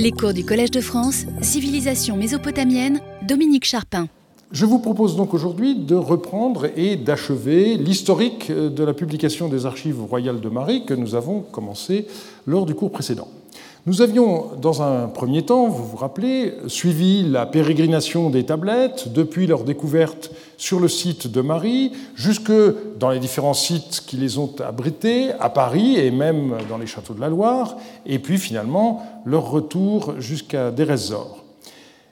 Les cours du Collège de France, Civilisation mésopotamienne, Dominique Charpin. Je vous propose donc aujourd'hui de reprendre et d'achever l'historique de la publication des archives royales de Marie que nous avons commencé lors du cours précédent. Nous avions, dans un premier temps, vous vous rappelez, suivi la pérégrination des tablettes depuis leur découverte sur le site de Marie, jusque dans les différents sites qui les ont abrités, à Paris et même dans les châteaux de la Loire, et puis finalement leur retour jusqu'à Dérésor.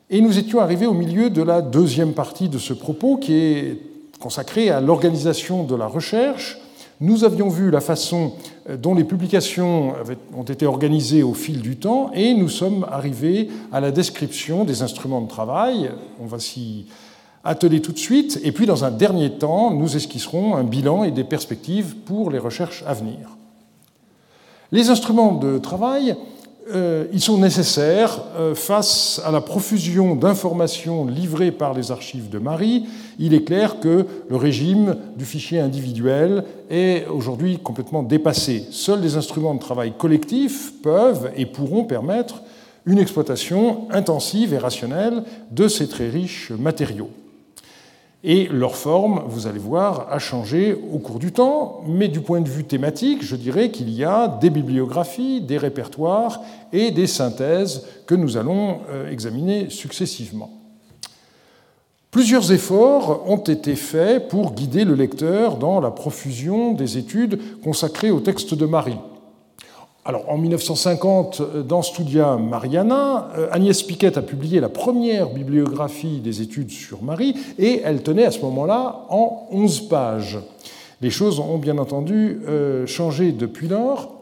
Et nous étions arrivés au milieu de la deuxième partie de ce propos qui est consacrée à l'organisation de la recherche nous avions vu la façon euh, dont les publications ont été organisées au fil du temps et nous sommes arrivés à la description des instruments de travail. On va s'y atteler tout de suite. Et puis, dans un dernier temps, nous esquisserons un bilan et des perspectives pour les recherches à venir. Les instruments de travail ils sont nécessaires euh, face à la profusion d'informations livrées par les archives de Marie. Il est clair que le régime du fichier individuel est aujourd'hui complètement dépassé. Seuls les instruments de travail collectifs peuvent et pourront permettre une exploitation intensive et rationnelle de ces très riches matériaux. Et leur forme, vous allez voir, a changé au cours du temps, mais du point de vue thématique, je dirais qu'il y a des bibliographies, des répertoires et des synthèses que nous allons euh, examiner successivement. Plusieurs efforts ont été faits pour guider le lecteur dans la profusion des études consacrées au texte de Marie. Alors, en 1950, dans Studia Mariana, euh, Agnès Piquet a publié la première bibliographie des études sur Marie, et elle tenait à ce moment-là en 11 pages. Les choses ont bien entendu euh, changé depuis lors.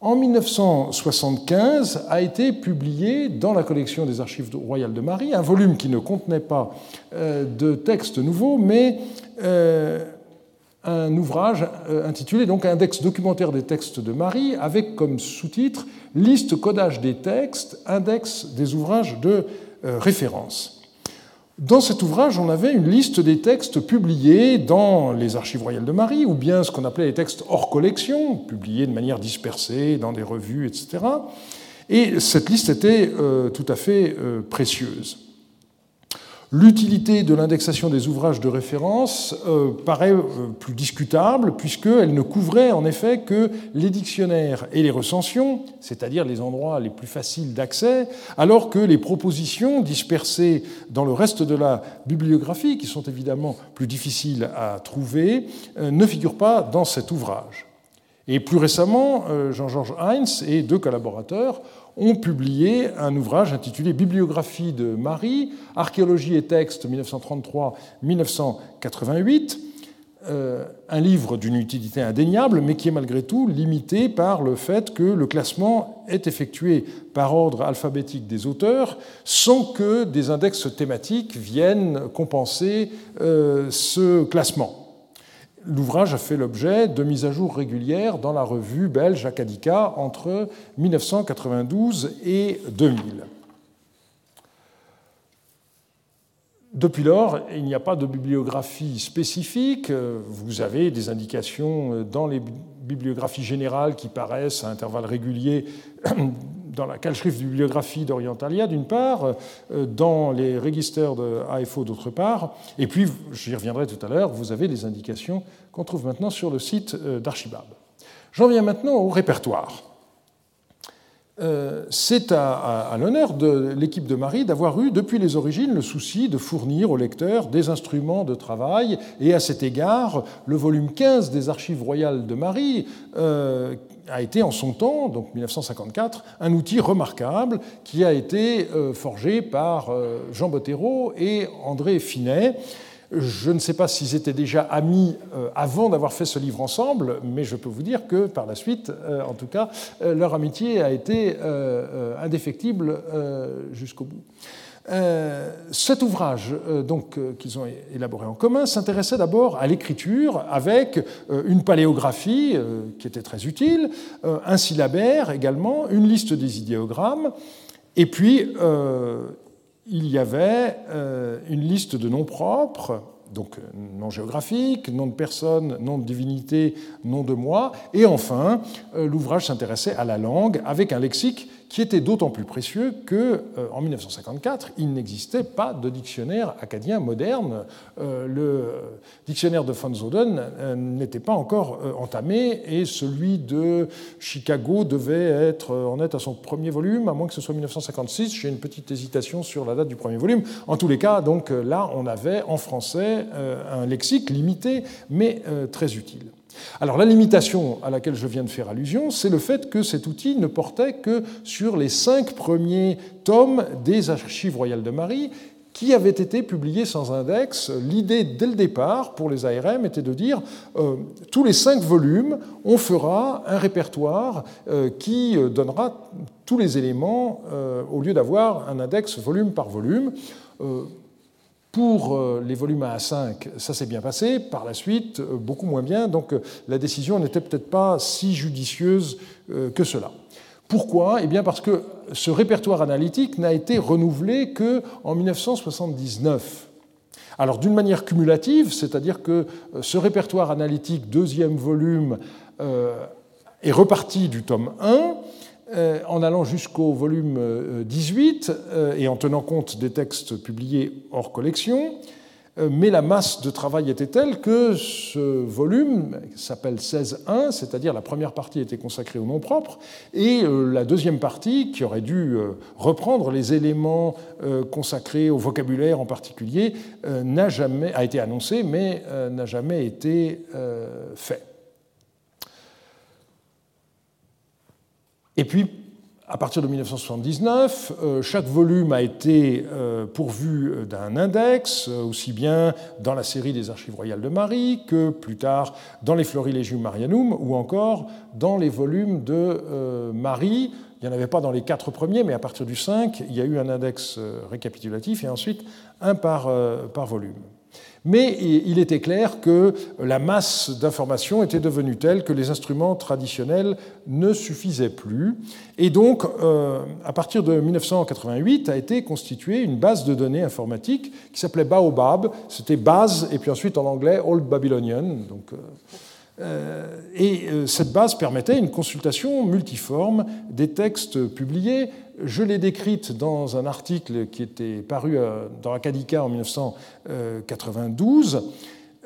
En 1975 a été publié dans la collection des archives royales de Marie un volume qui ne contenait pas euh, de textes nouveaux, mais un ouvrage euh, intitulé donc Index documentaire des textes de Marie, avec comme sous-titre Liste codage des textes, index des ouvrages de euh, référence. Dans cet ouvrage, on avait une liste des textes publiés dans les archives royales de Marie, ou bien ce qu'on appelait les textes hors collection, publiés de manière dispersée dans des revues, etc. Et cette liste était euh, tout à fait précieuse. L'utilité de l'indexation des ouvrages de référence euh, paraît euh, plus discutable puisqu'elle ne couvrait en effet que les dictionnaires et les recensions, c'est-à-dire les endroits les plus faciles d'accès, alors que les propositions dispersées dans le reste de la bibliographie, qui sont évidemment plus difficiles à trouver, euh, ne figurent pas dans cet ouvrage. Et plus récemment, Jean-Georges Heinz et deux collaborateurs ont publié un ouvrage intitulé Bibliographie de Marie, Archéologie et textes 1933-1988, euh, un livre d'une utilité indéniable, mais qui est malgré tout limité par le fait que le classement est effectué par ordre alphabétique des auteurs, sans que des index thématiques viennent compenser euh, ce classement. L'ouvrage a fait l'objet de mises à jour régulières dans la revue belge Acadica entre 1992 et 2000. Depuis lors, il n'y a pas de bibliographie spécifique. Vous avez des indications dans les bibliographies générales qui paraissent à intervalles réguliers dans la Calschrift bibliographie d'Orientalia, d'une part, euh, dans les registres de AFO, d'autre part, et puis, j'y reviendrai tout à l'heure, vous avez les indications qu'on trouve maintenant sur le site euh, d'Archibab. J'en viens maintenant au répertoire. Euh, c'est à, l'honneur de l'équipe de Marie d'avoir eu depuis les origines le souci de fournir au lecteur des instruments de travail et à cet égard, le volume 15 des archives royales de Marie a été en son temps, donc 1954, un outil remarquable qui a été euh, forgé par Jean Bottero et André Finet. Je ne sais pas s'ils étaient déjà amis euh, avant d'avoir fait ce livre ensemble, mais je peux vous dire que par la suite, euh, en tout cas, euh, leur amitié a été indéfectible jusqu'au bout. Cet ouvrage donc qu'ils ont élaboré en commun s'intéressait d'abord à l'écriture avec une paléographie qui était très utile, un syllabaire également, une liste des idéogrammes, et puis il y avait euh, une liste de noms propres, donc euh, nom géographique, nom de personne, nom de divinité, nom de moi, et enfin, euh, l'ouvrage s'intéressait à la langue avec un lexique qui était d'autant plus précieux que, en 1954, il n'existait pas de dictionnaire acadien moderne. Le dictionnaire de von Zoden n'était pas encore entamé et celui de Chicago devait être en être à son premier volume, à moins que ce soit 1956. J'ai une petite hésitation sur la date du premier volume. En tous les cas, donc là, on avait en français un lexique limité, mais très utile. Alors la limitation à laquelle je viens de faire allusion, c'est le fait que cet outil ne portait que sur les cinq premiers tomes des archives royales de Marie qui avaient été publiés sans index. L'idée dès le départ pour les ARM était de dire euh, tous les cinq volumes, on fera un répertoire euh, qui euh, donnera tous les éléments au lieu d'avoir un index volume par volume. Pour euh, les volumes à 5, ça s'est bien passé. Par la suite, euh, beaucoup moins bien. Donc euh, la décision n'était peut-être pas si judicieuse que cela. Pourquoi? Eh bien parce que ce répertoire analytique n'a été renouvelé qu'en 1979. Alors d'une manière cumulative, c'est-à-dire que ce répertoire analytique deuxième volume est reparti du tome 1 euh, en allant jusqu'au volume 18 euh, euh, et en tenant compte des textes publiés hors collection, mais la masse de travail était telle que ce volume s'appelle 16.1, c'est-à-dire la première partie était consacrée au nom propre, et la deuxième partie, qui aurait dû reprendre les éléments consacrés au vocabulaire en particulier, a été annoncée, mais n'a jamais été fait. Et puis, à partir de 1979, euh, chaque volume a été euh, pourvu d'un index, euh, aussi bien dans la série des Archives royales de Marie que plus tard dans les Florilegium Marianum ou encore dans les volumes de Marie. Il n'y en avait pas dans les quatre premiers, mais à partir du 5, il y a eu un index récapitulatif et ensuite un par, par volume. Mais il était clair que la masse d'informations était devenue telle que les instruments traditionnels ne suffisaient plus. Et donc, euh, à partir de 1988, a été constituée une base de données informatique qui s'appelait Baobab. C'était base, et puis ensuite en anglais Old Babylonian. Donc, euh, euh, et cette base permettait une consultation multiforme des textes publiés je l'ai décrite dans un article qui était paru euh, dans Acadica en 1992.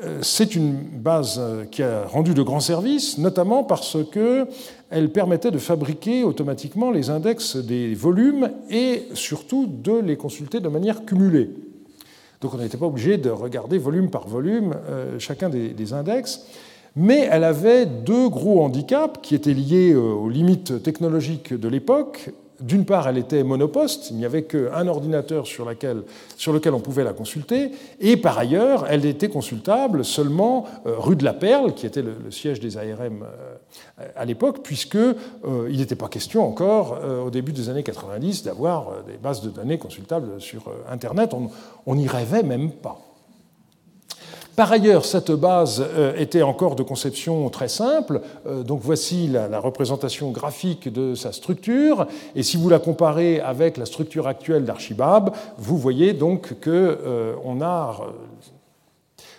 Euh, c'est une base euh, qui a rendu de grands services, notamment parce qu'elle permettait de fabriquer automatiquement les index des volumes et surtout de les consulter de manière cumulée. Donc on n'était pas obligé de regarder volume par volume chacun des index. Mais elle avait deux gros handicaps qui étaient liés aux limites technologiques de l'époque d'une part, elle était monoposte, il n'y avait qu'un ordinateur sur, lequel on pouvait la consulter, et par ailleurs, elle était consultable seulement euh, rue de la Perle, qui était le, siège des ARM euh, à l'époque, puisqu'il euh, n'était pas question encore, au début des années 90, d'avoir des bases de données consultables sur Internet. On n'y rêvait même pas. Par ailleurs, cette base euh, était encore de conception très simple. Euh, donc voici la, représentation graphique de sa structure. Et si vous la comparez avec la structure actuelle d'Archibab, vous voyez donc qu'on euh, a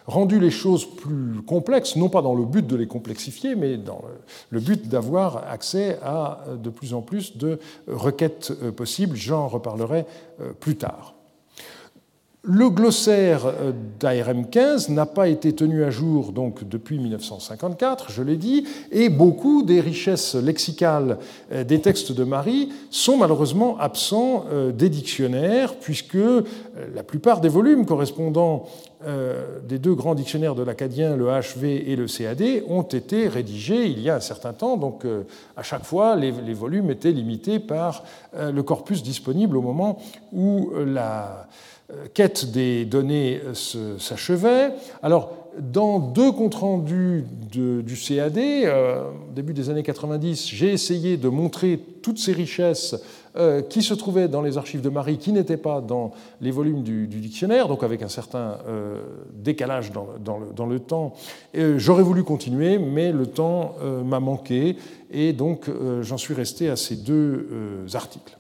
rendu les choses plus complexes, non pas dans le but de les complexifier, mais dans le but d'avoir accès à de plus en plus de requêtes possibles. J'en reparlerai plus tard. Le glossaire euh, d'ARM15 n'a pas été tenu à jour donc depuis 1954, je l'ai dit, et beaucoup des richesses lexicales euh, des textes de Marie sont malheureusement absents euh, des dictionnaires, puisque la plupart des volumes correspondant des deux grands dictionnaires de l'acadien, le HV et le CAD, ont été rédigés il y a un certain temps. Donc à chaque fois, les volumes étaient limités par le corpus disponible au moment où la quête des données euh, s'achevait. Alors, dans deux comptes rendus du CAD, euh, début des années 90, j'ai essayé de montrer toutes ces richesses qui se trouvaient dans les archives de Marie, qui n'étaient pas dans les volumes du, dictionnaire, donc avec un certain décalage dans, le, temps. J'aurais voulu continuer, mais le temps m'a manqué, et donc j'en suis resté à ces deux articles.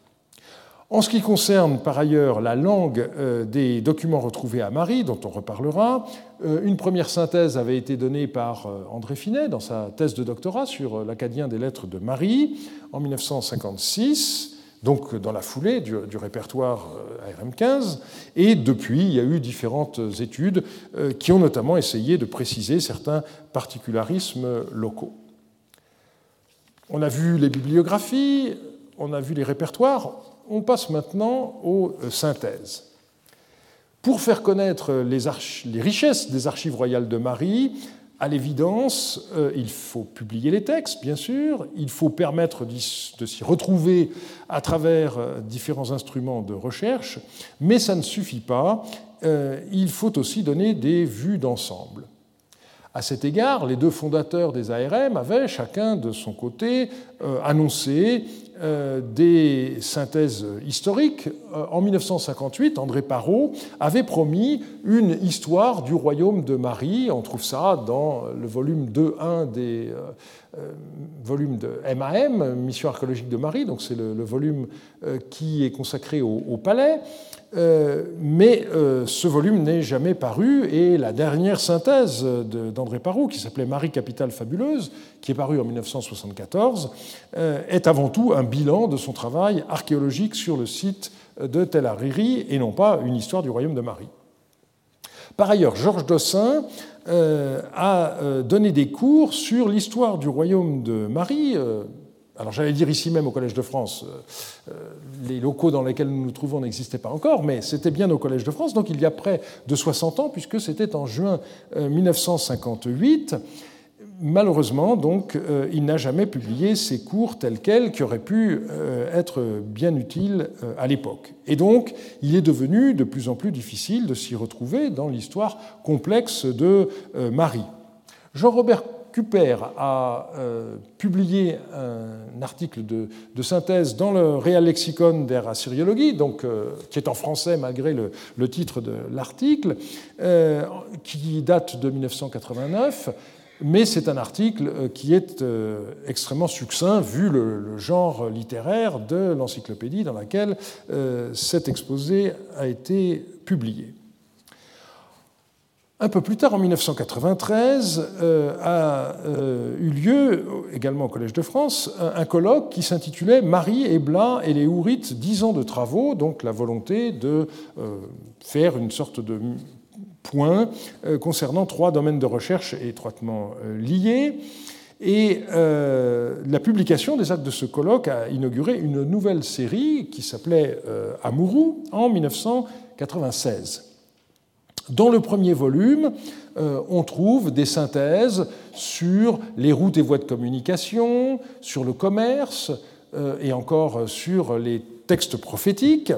En ce qui concerne par ailleurs la langue euh, des documents retrouvés à Marie, dont on reparlera, euh, une première synthèse avait été donnée par euh, André Finet dans sa thèse de doctorat sur l'acadien des lettres de Marie en 1956. donc dans la foulée du, répertoire ARM15. Et depuis, il y a eu différentes études qui ont notamment essayé de préciser certains particularismes locaux. On a vu les bibliographies, on a vu les répertoires, on passe maintenant aux synthèses. Pour faire connaître les, richesses des archives royales de Marie, à l'évidence, euh, il faut publier les textes, bien sûr, il faut permettre de s'y retrouver à travers euh, différents instruments de recherche, mais ça ne suffit pas, euh, il faut aussi donner des vues d'ensemble. À cet égard, les deux fondateurs des ARM avaient chacun de son côté annoncé euh, des synthèses historiques. Euh, en 1958, André Parot avait promis une histoire du royaume de Marie. On trouve ça dans le volume 2.1 des euh, volumes de MAM, Mission archéologique de Marie, donc c'est le, volume qui est consacré au palais. Euh, mais euh, ce volume n'est jamais paru et la dernière synthèse d'André Parot, qui s'appelait Marie Capitale Fabuleuse, qui est parue en 1974, euh, est avant tout un bilan de son travail archéologique sur le site de Tel Hariri et non pas une histoire du royaume de Marie. Par ailleurs, Georges Dossin a donné des cours sur l'histoire du royaume de Marie alors j'allais dire ici même au Collège de France, euh, euh, les locaux dans lesquels nous nous trouvons n'existaient pas encore, mais c'était bien au Collège de France, donc il y a près de 60 ans, puisque c'était en juin 1958. Euh, Malheureusement, donc, il n'a jamais publié ces cours tels quels qui auraient pu être bien utiles à l'époque. Et donc, il est devenu de plus en plus difficile de s'y retrouver dans l'histoire complexe de Marie. Jean-Robert Cuper a euh, publié un article de, synthèse dans le Real Lexicon der Assyriologie, donc, euh, qui est en français malgré le, titre de l'article, euh, qui date de 1989, mais c'est un article qui est extrêmement succinct vu le, genre littéraire de l'encyclopédie dans laquelle cet exposé a été publié. Un peu plus tard, en 1993, euh, a euh, eu lieu, également au Collège de France, un, colloque qui s'intitulait Marie, Ebla et les Hourites, dix ans de travaux, donc la volonté de euh, faire une sorte de point concernant trois domaines de recherche étroitement liés. Et la publication des actes de ce colloque a inauguré une nouvelle série qui s'appelait Amourou en 1996. Dans le premier volume, euh, on trouve des synthèses sur les routes et voies de communication, sur le commerce euh, et encore sur les textes prophétiques.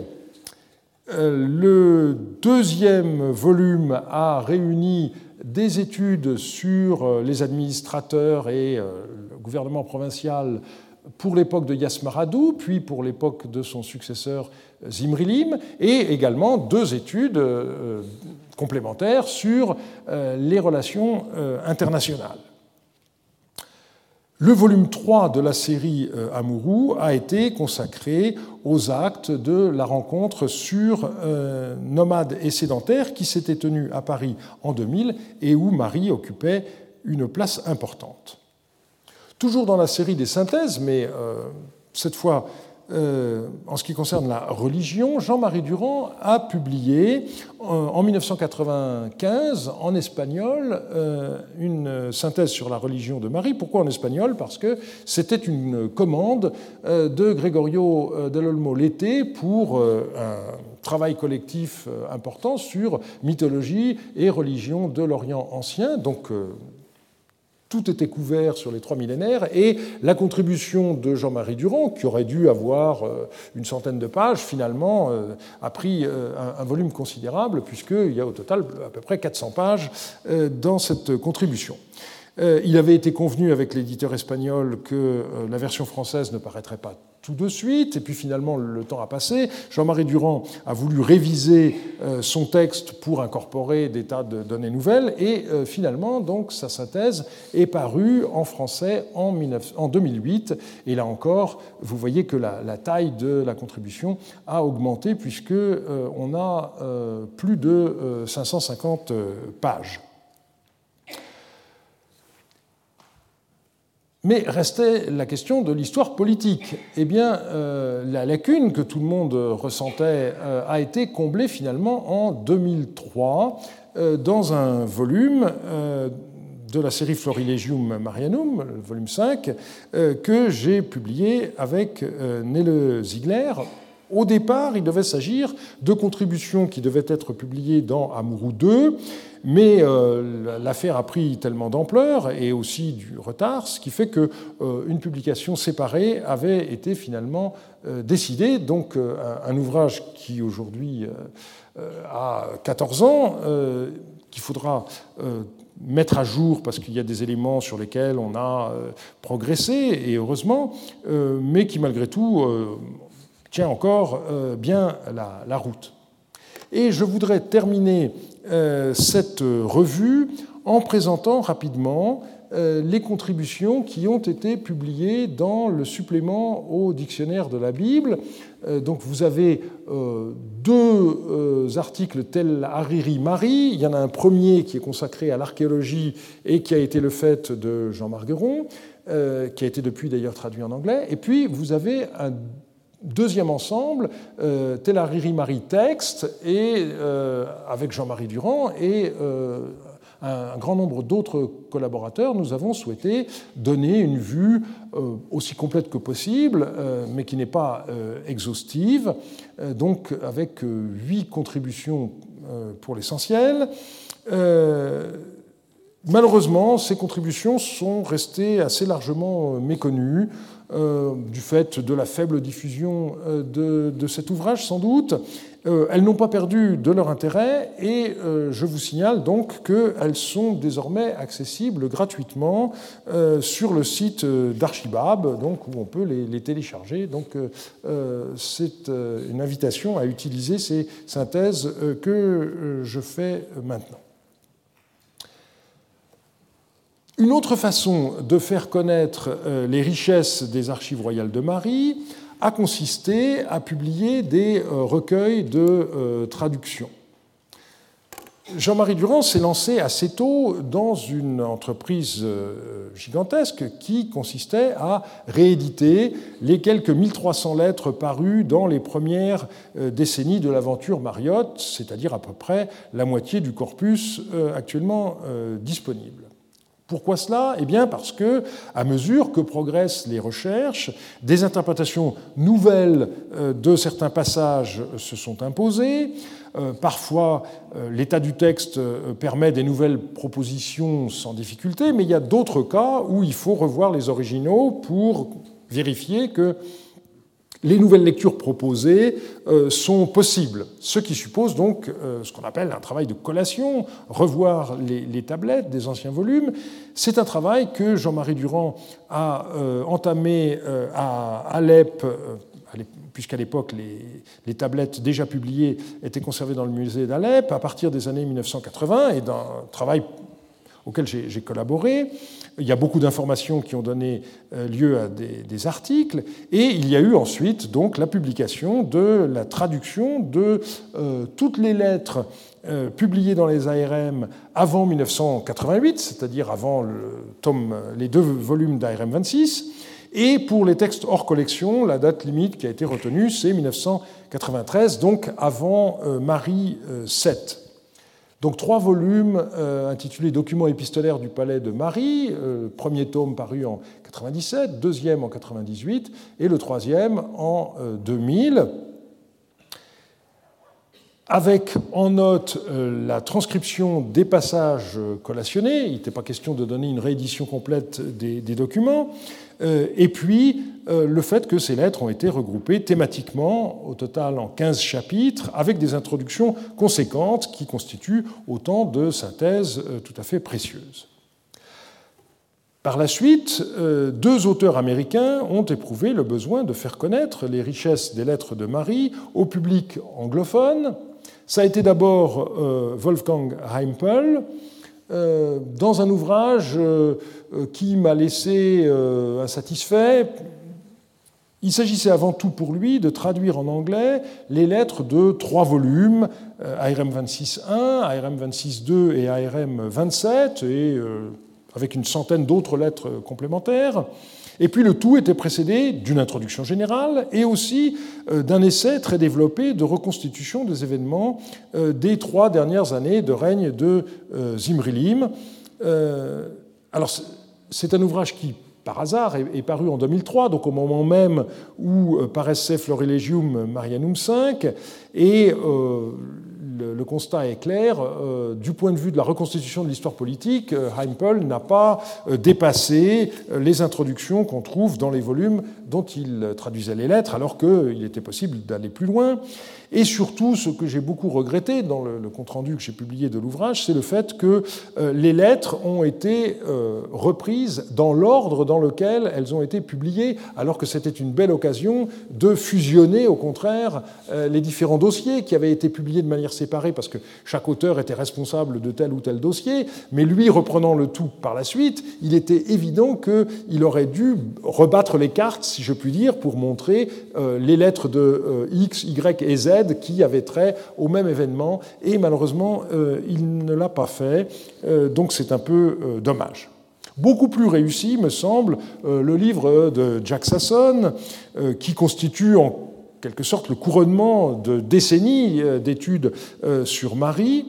Euh, le deuxième volume a réuni des études sur les administrateurs et le gouvernement provincial pour l'époque de Yasmaradou, puis pour l'époque de son successeur Zimrilim, et également deux études complémentaires sur euh, les relations euh, internationales. Le volume 3 de la série euh, Amourou a été consacré aux actes de la rencontre sur nomades et sédentaires qui s'était tenue à Paris en 2000 et où Marie occupait une place importante. Toujours dans la série des synthèses, mais cette fois euh, en ce qui concerne la religion, Jean-Marie Durand a publié euh, en 1995 en espagnol euh, une synthèse sur la religion de Marie. Pourquoi en espagnol? Parce que c'était une commande de Gregorio del Olmo l'été pour un travail collectif important sur mythologie et religion de l'Orient ancien. Tout était couvert sur les trois millénaires, et la contribution de Jean-Marie Durand, qui aurait dû avoir euh, une centaine de pages, finalement euh, a pris euh, un volume considérable, puisqu'il y a au total à peu près 400 pages dans cette contribution. Il avait été convenu avec l'éditeur espagnol que la version française ne paraîtrait pas tout de suite, et puis finalement le temps a passé. Jean-Marie Durand a voulu réviser euh, son texte pour incorporer des tas de données nouvelles, et euh, finalement donc sa synthèse est parue en français en 2008. Et là encore, vous voyez que la, taille de la contribution a augmenté puisque euh, on a plus de 550 pages. Mais restait la question de l'histoire politique. Eh bien, la lacune que tout le monde ressentait a été comblée finalement en 2003 dans un volume de la série Florilegium Marianum, volume 5, que j'ai publié avec Nele Ziegler au départ, il devait s'agir de contributions qui devaient être publiées dans Amourou 2, mais euh, l'affaire a pris tellement d'ampleur et aussi du retard, ce qui fait qu'une euh, publication séparée avait été finalement euh, décidée. Donc un, ouvrage qui aujourd'hui a 14 ans, qu'il faudra mettre à jour parce qu'il y a des éléments sur lesquels on a progressé, et heureusement, mais qui malgré tout tient encore euh, bien la, route. Et je voudrais terminer euh, cette revue en présentant rapidement euh, les contributions qui ont été publiées dans le supplément au dictionnaire de la Bible. Donc vous avez deux articles tels Hariri Marie. Il y en a un premier qui est consacré à l'archéologie et qui a été le fait de Jean Margueron, qui a été depuis d'ailleurs traduit en anglais. Et puis vous avez un Deuxième ensemble, euh, Tellariri Marie Texte, et, euh, avec Jean-Marie Durand et euh, un, grand nombre d'autres collaborateurs, nous avons souhaité donner une vue aussi complète que possible, mais qui n'est pas exhaustive, donc avec huit contributions pour l'essentiel. Malheureusement, ces contributions sont restées assez largement méconnues. Euh, du fait de la faible diffusion euh, de, cet ouvrage sans doute. Euh, elles n'ont pas perdu de leur intérêt et je vous signale donc qu'elles sont désormais accessibles gratuitement sur le site d'Archibab, donc où on peut les, les télécharger. Donc c'est une invitation à utiliser ces synthèses que je fais maintenant. Une autre façon de faire connaître euh, les richesses des archives royales de Marie a consisté à publier des euh, recueils de euh, traductions. Jean-Marie Durand s'est lancé assez tôt dans une entreprise gigantesque qui consistait à rééditer les quelques 1300 lettres parues dans les premières décennies de l'aventure Mariotte, c'est-à-dire à peu près la moitié du corpus actuellement disponible. Pourquoi cela? Eh bien parce que, à mesure que progressent les recherches, des interprétations nouvelles euh, de certains passages se sont imposées. Euh, parfois, euh, l'état du texte permet des nouvelles propositions sans difficulté, mais il y a d'autres cas où il faut revoir les originaux pour vérifier que les nouvelles lectures proposées euh, sont possibles, ce qui suppose donc euh, ce qu'on appelle un travail de collation, revoir les, tablettes des anciens volumes. C'est un travail que Jean-Marie Durand a euh, entamé à Alep, puisqu'à l'époque les, tablettes déjà publiées étaient conservées dans le musée d'Alep, à partir des années 1980, et d'un travail auquel j'ai collaboré. Il y a beaucoup d'informations qui ont donné euh, lieu à des, articles, et il y a eu ensuite donc la publication de la traduction de euh, toutes les lettres euh, publiées dans les ARM avant 1988, c'est-à-dire avant les deux volumes d'ARM 26. Et pour les textes hors collection, la date limite qui a été retenue, c'est 1993, donc avant Marie 7. Donc trois volumes euh, intitulés Documents épistolaires du palais de Marie, euh, premier tome paru en 97, deuxième en 98 et le troisième en 2000 euh, avec en note la transcription des passages collationnés. Il n'était pas question de donner une réédition complète des, des documents. Et puis euh, le fait que ces lettres ont été regroupées thématiquement, au total en 15 chapitres, avec des introductions conséquentes qui constituent autant de synthèses euh, tout à fait précieuses. Par la suite, euh, deux auteurs américains ont éprouvé le besoin de faire connaître les richesses des lettres de Marie au public anglophone. Ça a été d'abord Wolfgang Heimpel, dans un ouvrage qui m'a laissé insatisfait, il s'agissait avant tout pour lui de traduire en anglais les lettres de trois volumes, ARM 26.1, ARM 26.2 et ARM 27, et euh, avec une centaine d'autres lettres complémentaires. Et puis le tout était précédé d'une introduction générale et aussi euh, d'un essai très développé de reconstitution des événements euh, des trois dernières années de règne de euh, Zimrilim. Alors c'est un ouvrage qui par hasard, est, paru en 2003, donc au moment même où paraissait Florilegium Marianum V, et le, constat est clair. Euh, du point de vue de la reconstitution de l'histoire politique, euh, Heimpel n'a pas euh, dépassé les introductions qu'on trouve dans les volumes dont il traduisait les lettres, alors qu'il était possible d'aller plus loin. Et surtout, ce que j'ai beaucoup regretté dans le, compte-rendu que j'ai publié de l'ouvrage, c'est le fait que les lettres ont été reprises dans l'ordre dans lequel elles ont été publiées, alors que c'était une belle occasion de fusionner, au contraire, les différents dossiers qui avaient été publiés de manière séparée, parce que chaque auteur était responsable de tel ou tel dossier, mais lui, reprenant le tout par la suite, il était évident qu'il aurait dû rebattre les cartes, si je puis dire, pour montrer les lettres de X, Y et Z qui avait trait au même événement, et malheureusement, euh, il ne l'a pas fait, euh, donc c'est un peu euh, dommage. Beaucoup plus réussi, me semble, le livre de Jack Sasson, qui constitue en quelque sorte le couronnement de décennies d'études sur Marie.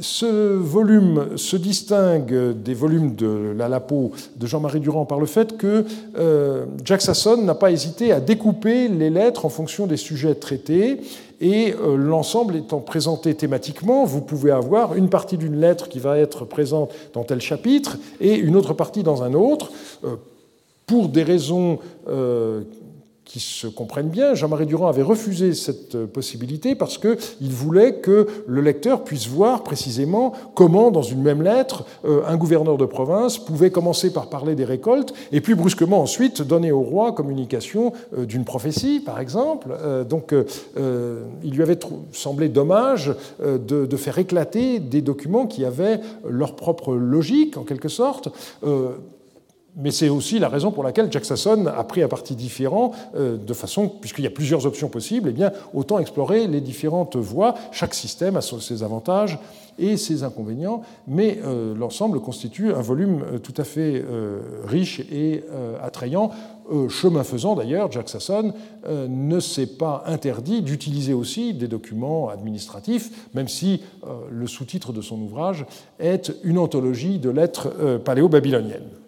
Ce volume se distingue des volumes de la Lapo de Jean-Marie Durand par le fait que euh, Jack Sasson n'a pas hésité à découper les lettres en fonction des sujets traités et euh, l'ensemble étant présenté thématiquement, vous pouvez avoir une partie d'une lettre qui va être présente dans tel chapitre et une autre partie dans un autre. Euh, pour des raisons qui se comprennent bien, Jean-Marie Durand avait refusé cette possibilité parce qu'il voulait que le lecteur puisse voir précisément comment, dans une même lettre, euh, un gouverneur de province pouvait commencer par parler des récoltes et puis brusquement ensuite donner au roi communication euh, d'une prophétie, par exemple. Euh, donc il lui avait semblé dommage de faire éclater des documents qui avaient leur propre logique, en quelque sorte mais c'est aussi la raison pour laquelle Jack Sasson a pris un parti différent, euh, de façon, puisqu'il y a plusieurs options possibles, eh bien, autant explorer les différentes voies. Chaque système a ses avantages et ses inconvénients, mais euh, l'ensemble constitue un volume euh, tout à fait riche et attrayant. chemin faisant, d'ailleurs, Jack Sasson ne s'est pas interdit d'utiliser aussi des documents administratifs, même si le sous-titre de son ouvrage est une anthologie de lettres paléo-babyloniennes.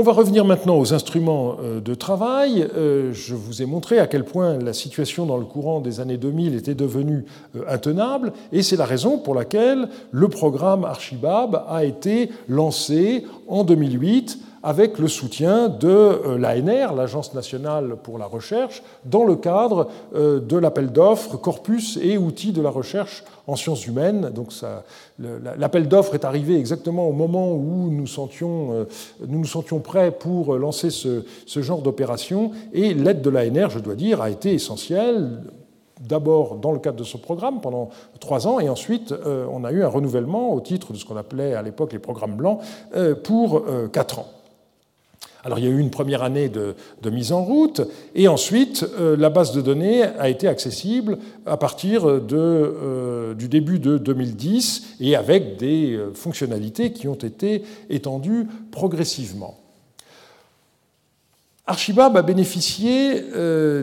On va revenir maintenant aux instruments euh, de travail. Euh, je vous ai montré à quel point la situation dans le courant des années 2000 était devenue euh, intenable, et c'est la raison pour laquelle le programme Archibab a été lancé en 2008 avec le soutien de euh, l'ANR, l'Agence nationale pour la recherche, dans le cadre euh, de l'appel d'offres Corpus et outils de la recherche en sciences humaines. Donc l'appel d'offres est arrivé exactement au moment où nous, euh, nous nous sentions prêts pour lancer ce, ce genre d'opération, et l'aide de l'ANR, je dois dire, a été essentielle d'abord dans le cadre de ce programme pendant trois ans, et ensuite on a eu un renouvellement au titre de ce qu'on appelait à l'époque les programmes blancs pour quatre ans. Alors il y a eu une première année de, mise en route, et ensuite euh, la base de données a été accessible à partir euh, du début de 2010 et avec des euh, fonctionnalités qui ont été étendues progressivement. Archibab a bénéficié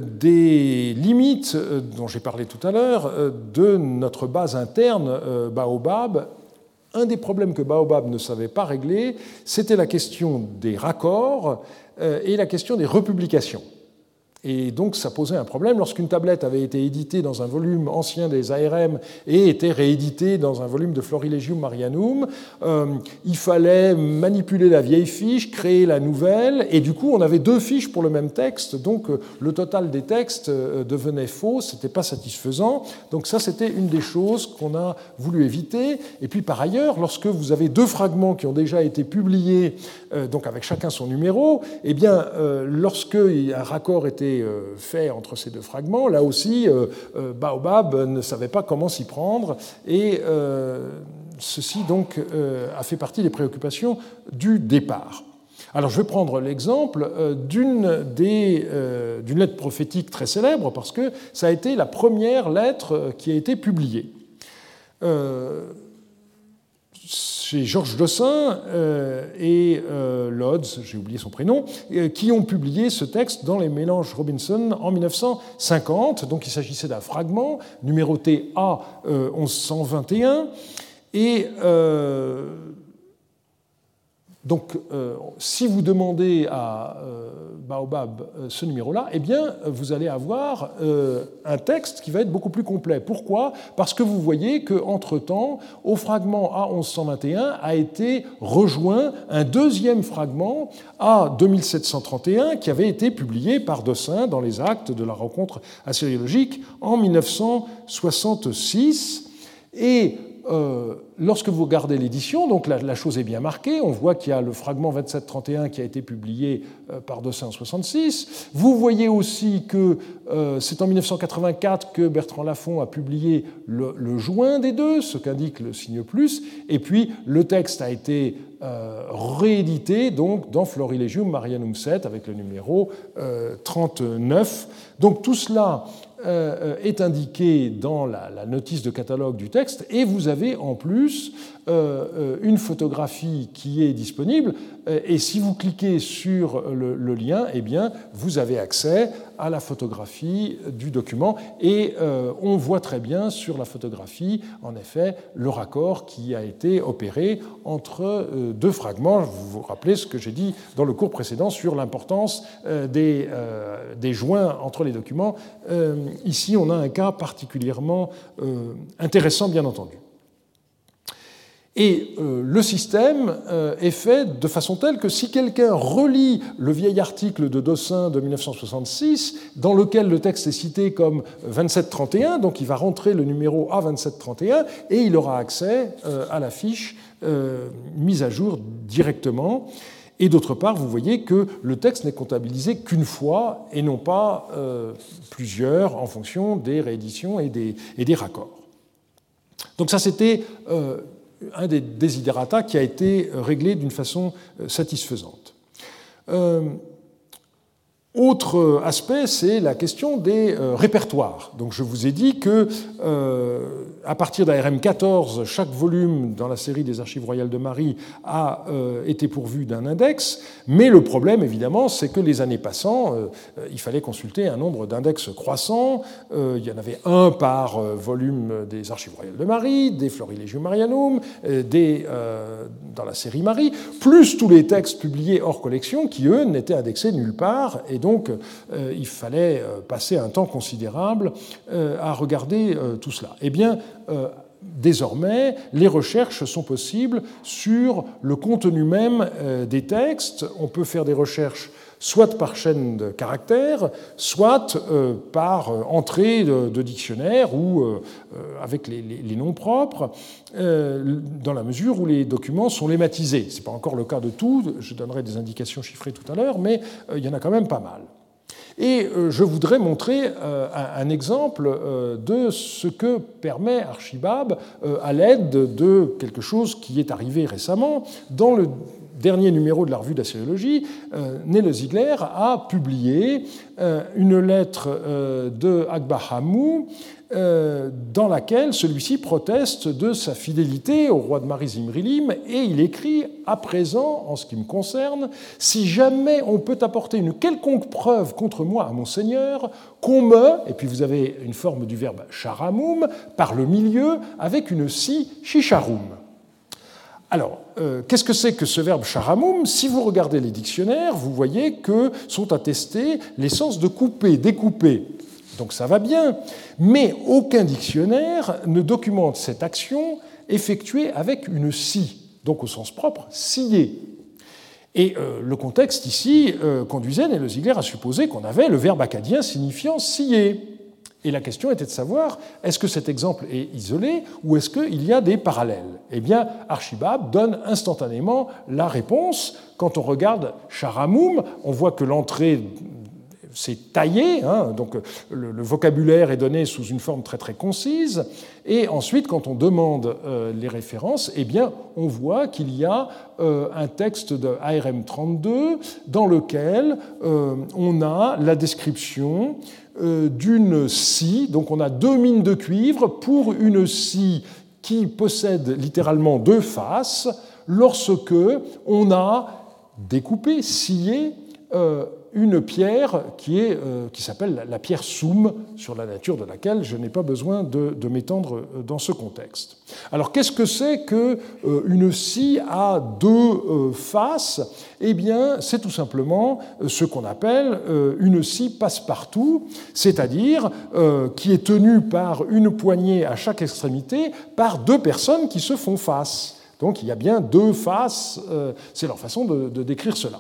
des limites dont j'ai parlé tout à l'heure de notre base interne Baobab un des problèmes que Baobab ne savait pas régler, c'était la question des raccords euh, et la question des republications. Et donc ça posait un problème. Lorsqu'une tablette avait été éditée dans un volume ancien des ARM et était rééditée dans un volume de Florilegium Marianum, euh, il fallait manipuler la vieille fiche, créer la nouvelle, et du coup on avait deux fiches pour le même texte, donc euh, le total des textes euh, devenait faux, c'était pas satisfaisant. Donc ça c'était une des choses qu'on a voulu éviter. Et puis par ailleurs, lorsque vous avez deux fragments qui ont déjà été publiés, donc avec chacun son numéro, eh bien lorsque un raccord était euh, fait entre ces deux fragments. Là aussi, euh, euh, Baobab ne savait pas comment s'y prendre et ceci donc a fait partie des préoccupations du départ. Alors je vais prendre l'exemple d'une lettre prophétique très célèbre parce que ça a été la première lettre qui a été publiée. C'est Georges Dossin euh, et euh, Lodz, j'ai oublié son prénom, euh, qui ont publié ce texte dans les mélanges Robinson en 1950. Donc il s'agissait d'un fragment numéroté A 1121. Et donc, euh, si vous demandez à euh, Baobab euh, ce numéro-là, eh bien, vous allez avoir un texte qui va être beaucoup plus complet. Pourquoi? Parce que vous voyez qu'entre-temps, au fragment A1121 a été rejoint un deuxième fragment A2731 qui avait été publié par Dossin dans les actes de la rencontre assyriologique en 1966. Et euh, lorsque vous regardez l'édition, donc la, chose est bien marquée. On voit qu'il y a le fragment 2731 qui a été publié euh, par 266. Vous voyez aussi que euh, c'est en 1984 que Bertrand Lafont a publié le, joint des deux, ce qu'indique le signe plus. Et puis le texte a été réédité donc dans Florilegium Marianum 7 avec le numéro 39. Donc tout cela est indiqué dans la, notice de catalogue du texte, et vous avez en plus euh, euh, une photographie qui est disponible, et si vous cliquez sur le, lien, eh bien, vous avez accès à la photographie du document, et on voit très bien sur la photographie, en effet, le raccord qui a été opéré entre deux fragments. Vous vous rappelez ce que j'ai dit dans le cours précédent sur l'importance des, des joints entre les documents ici, on a un cas particulièrement euh, intéressant, bien entendu. Et euh, le système euh, est fait de façon telle que si quelqu'un relit le vieil article de Dossin de 1966, dans lequel le texte est cité comme 2731, donc il va rentrer le numéro A2731 et il aura accès à la fiche mise à jour directement. Et d'autre part, vous voyez que le texte n'est comptabilisé qu'une fois et non pas euh, plusieurs en fonction des rééditions et des, et des raccords. Donc ça, c'était euh, un des desiderata qui a été réglé d'une façon euh, satisfaisante. Autre aspect, c'est la question des euh, répertoires. Donc, je vous ai dit que euh, à partir d'ARM 14, chaque volume dans la série des Archives royales de Marie a euh, été pourvu d'un index. Mais le problème, évidemment, c'est que les années passant, il fallait consulter un nombre d'index croissants. il y en avait un par volume des Archives royales de Marie, des Florilegium Marianum, des, dans la série Marie, plus tous les textes publiés hors collection qui, eux, n'étaient indexés nulle part. Donc, euh, il fallait euh, passer un temps considérable euh, à regarder tout cela. Eh bien, désormais, les recherches sont possibles sur le contenu même des textes. On peut faire des recherches soit par chaîne de caractères, soit par entrée de, dictionnaire ou avec les, noms propres, dans la mesure où les documents sont lématisés. Ce n'est pas encore le cas de tout, je donnerai des indications chiffrées tout à l'heure, mais il y en a quand même pas mal. Et euh, je voudrais montrer euh, un exemple euh, de ce que permet Archibab à l'aide de quelque chose qui est arrivé récemment. Dans le dernier numéro de la revue d'assyriologie, Nele Ziegler a publié une lettre de Akbar Hamou euh, dans laquelle celui-ci proteste de sa fidélité au roi de Marie Zimrilim, et il écrit À présent, en ce qui me concerne, si jamais on peut apporter une quelconque preuve contre moi à mon Seigneur, qu'on me, et puis vous avez une forme du verbe charamum, par le milieu, avec une si chicharum. Alors, euh, qu'est-ce que c'est que ce verbe charamum? Si vous regardez les dictionnaires, vous voyez que sont attestés les sens de couper, découper. Donc ça va bien, mais aucun dictionnaire ne documente cette action effectuée avec une scie, donc au sens propre, scier. Et euh, le contexte ici euh, conduisait le Ziegler à supposer qu'on avait le verbe acadien signifiant scier. Et la question était de savoir, est-ce que cet exemple est isolé ou est-ce qu'il y a des parallèles? Eh bien, Archibab donne instantanément la réponse. Quand on regarde Charamum, on voit que l'entrée c'est taillé, hein, donc le, vocabulaire est donné sous une forme très très concise, et ensuite quand on demande euh, les références, eh on voit qu'il y a euh, un texte de ARM 32 dans lequel euh, on a la description d'une scie, donc on a deux mines de cuivre pour une scie qui possède littéralement deux faces lorsque on a découpé, scié euh, une pierre qui, euh, qui s'appelle la pierre Soum, sur la nature de laquelle je n'ai pas besoin de, m'étendre euh, dans ce contexte. Alors qu'est-ce que c'est qu'une scie à deux faces? Eh bien, c'est tout simplement ce qu'on appelle une scie passe-partout, c'est-à-dire qui est tenue par une poignée à chaque extrémité par deux personnes qui se font face. Donc il y a bien deux faces, c'est leur façon de décrire cela.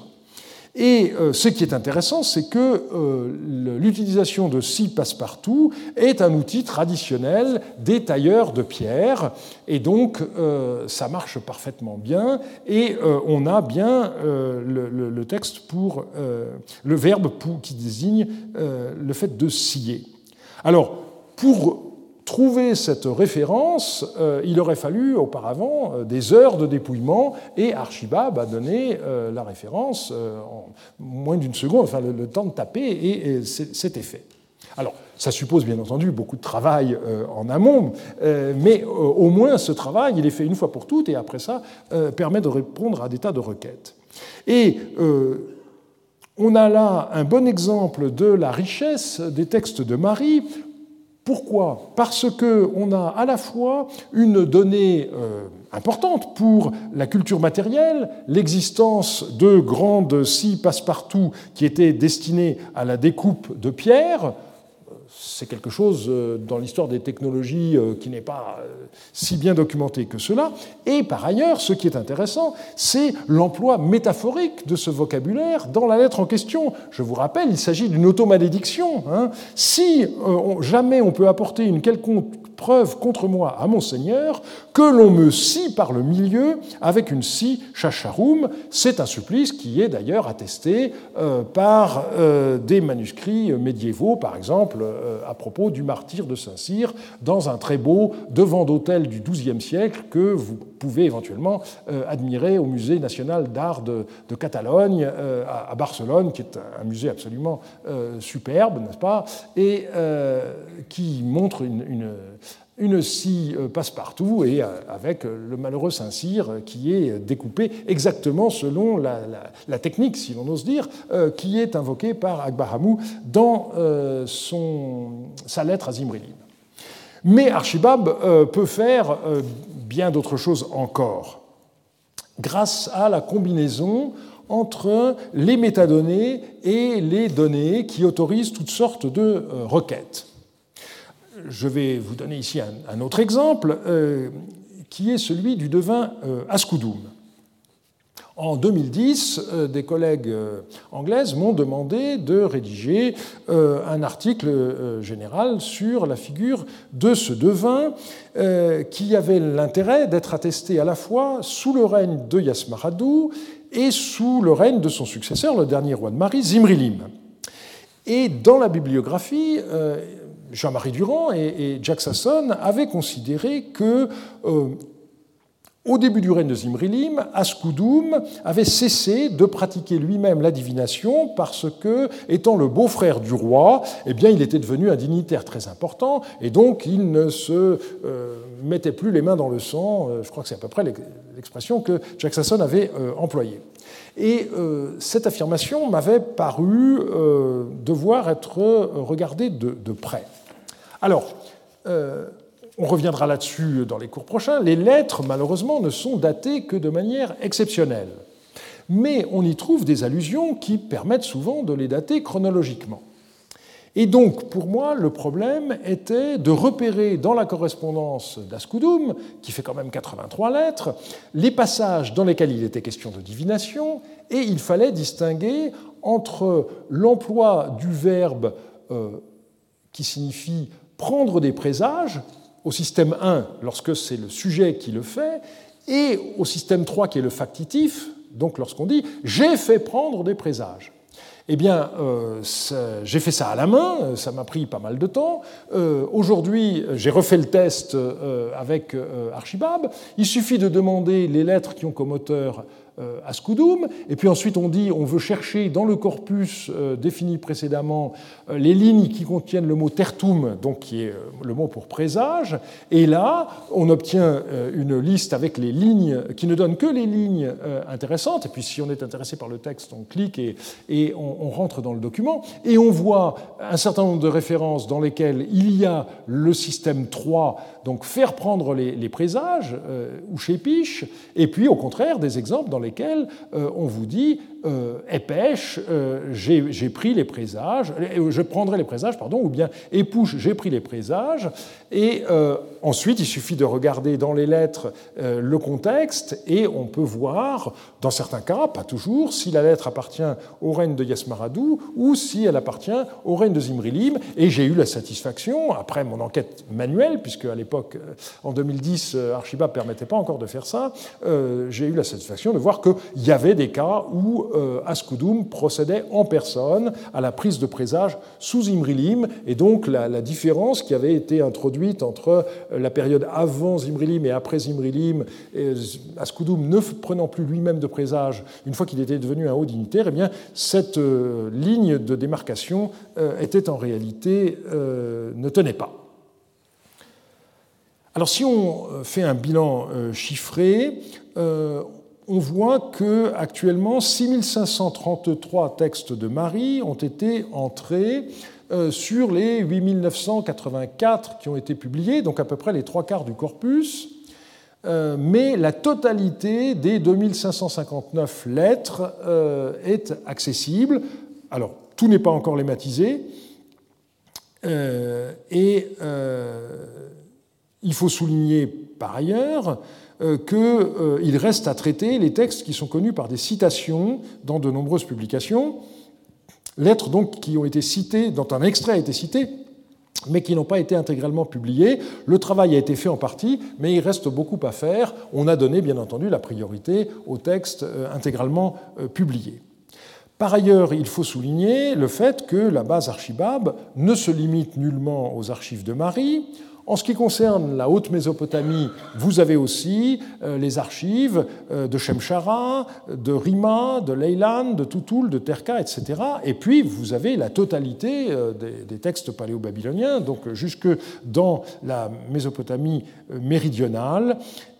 Et euh, ce qui est intéressant, c'est que euh, l'utilisation de scie passe-partout est un outil traditionnel des tailleurs de pierre, et donc euh, ça marche parfaitement bien, et on a bien le, texte pour le verbe qui désigne le fait de scier. Alors, pour trouver cette référence, euh, il aurait fallu auparavant euh, des heures de dépouillement et Archibab a donné euh, la référence en moins d'une seconde, enfin le, temps de taper et, c'était fait. Alors, ça suppose bien entendu beaucoup de travail en amont, mais au moins ce travail, il est fait une fois pour toutes et après ça permet de répondre à des tas de requêtes. Et on a là un bon exemple de la richesse des textes de Marie pourquoi? Parce qu'on a à la fois une donnée euh, importante pour la culture matérielle, l'existence de grandes scies passe-partout qui étaient destinées à la découpe de pierres, c'est quelque chose euh, dans l'histoire des technologies euh, qui n'est pas euh, si bien documenté que cela. Et par ailleurs, ce qui est intéressant, c'est l'emploi métaphorique de ce vocabulaire dans la lettre en question. Je vous rappelle, il s'agit d'une automalédiction. Hein. Si jamais on peut apporter une quelconque preuve contre moi à mon Seigneur que l'on me scie par le milieu avec une scie chacharoum. C'est un supplice qui est d'ailleurs attesté euh, par euh, des manuscrits médiévaux, par exemple euh, à propos du martyr de Saint-Cyr, dans un très beau devant d'autel du XIIe siècle que vous pouvez éventuellement admirer au Musée national d'art de, Catalogne à, Barcelone, qui est un musée absolument superbe, n'est-ce pas, et qui montre une scie euh, passe-partout et euh, avec euh, le malheureux Saint-Cyr qui est découpé exactement selon la, technique, si l'on ose dire, qui est invoquée par Akbahamou dans son, sa lettre à Zimrilim. Mais Archibab peut faire bien d'autres choses encore, grâce à la combinaison entre les métadonnées et les données qui autorisent toutes sortes de requêtes je vais vous donner ici un, autre exemple, euh, qui est celui du devin euh. En 2010, euh, des collègues anglaises m'ont demandé de rédiger un article général sur la figure de ce devin qui avait l'intérêt d'être attesté à la fois sous le règne de Yasmaradou et sous le règne de son successeur, le dernier roi de Marie, Zimrilim. Et dans la bibliographie, Jean-Marie Durand et, Jack Sasson avaient considéré que euh, au début du règne de Zimrilim, Askoudoum avait cessé de pratiquer lui-même la divination parce que, étant le beau-frère du roi, eh bien, il était devenu un dignitaire très important et donc il ne se euh, mettait plus les mains dans le sang. Euh, je crois que c'est à peu près l'expression que Jack Sasson avait employée. Et cette affirmation m'avait paru devoir être regardée de près. Alors, euh, on reviendra là-dessus dans les cours prochains. Les lettres, malheureusement, ne sont datées que de manière exceptionnelle. Mais on y trouve des allusions qui permettent souvent de les dater chronologiquement. Et donc, pour moi, le problème était de repérer dans la correspondance d'Ascoudoum, qui fait quand même 83 lettres, les passages dans lesquels il était question de divination, et il fallait distinguer entre l'emploi du verbe euh, qui signifie prendre des présages au système 1 lorsque c'est le sujet qui le fait, et au système 3 qui est le factitif, donc lorsqu'on dit j'ai fait prendre des présages. Eh bien, euh, j'ai fait ça à la main, ça m'a pris pas mal de temps. Euh, aujourd'hui, j'ai refait le test euh, avec Archibab. Il suffit de demander les lettres qui ont comme auteur Ascudum. Et puis ensuite, on dit on veut chercher dans le corpus défini précédemment les lignes qui contiennent le mot tertum, donc qui est le mot pour présage. Et là, on obtient une liste avec les lignes qui ne donne que les lignes intéressantes. Et puis, si on est intéressé par le texte, on clique et, et on, on rentre dans le document. Et on voit un certain nombre de références dans lesquelles il y a le système 3, donc faire prendre les, présages euh, ou chez Piche, et puis au contraire des exemples dans lesquels euh, on vous dit épêche, euh, j'ai pris les présages, je prendrai les présages, pardon, ou bien épouche, j'ai pris les présages, et ensuite il suffit de regarder dans les lettres le contexte, et on peut voir, dans certains cas, pas toujours, si la lettre appartient au règne de Yasmaradou ou si elle appartient au règne de Zimrilim, et j'ai eu la satisfaction, après mon enquête manuelle, puisque à l'époque, en 2010, Archibald ne permettait pas encore de faire ça, j'ai eu la satisfaction de voir qu'il y avait des cas où euh, Ascudum procédait en personne à la prise de présage sous Imrilim, et donc la, différence qui avait été introduite entre euh, la période avant Imrilim et après Imrilim, Ascudum ne prenant plus lui-même de présage une fois qu'il était devenu un haut dignitaire, eh bien, cette euh, ligne de démarcation était en réalité ne tenait pas. Alors si on fait un bilan chiffré, on voit que actuellement 6533 textes de Marie ont été entrés euh, sur les 8984 qui ont été publiés, donc à peu près les trois quarts du corpus. Euh, mais la totalité des 2559 lettres euh, est accessible. Alors, tout n'est pas encore lématisé. et il faut souligner par ailleurs qu'il euh, reste à traiter les textes qui sont connus par des citations dans de nombreuses publications, lettres donc qui ont été citées, dont un extrait a été cité, mais qui n'ont pas été intégralement publiées. Le travail a été fait en partie, mais il reste beaucoup à faire. On a donné, bien entendu, la priorité aux textes euh, intégralement publiés. Par ailleurs, il faut souligner le fait que la base Archibab ne se limite nullement aux archives de Marie. En ce qui concerne la Haute-Mésopotamie, vous avez aussi euh, les archives euh, de Shemshara, de Rima, de Leilan, de Tutul, de Terka, etc. Et puis, vous avez la totalité euh, des textes paléo-babyloniens, donc jusque dans la Mésopotamie méridionale.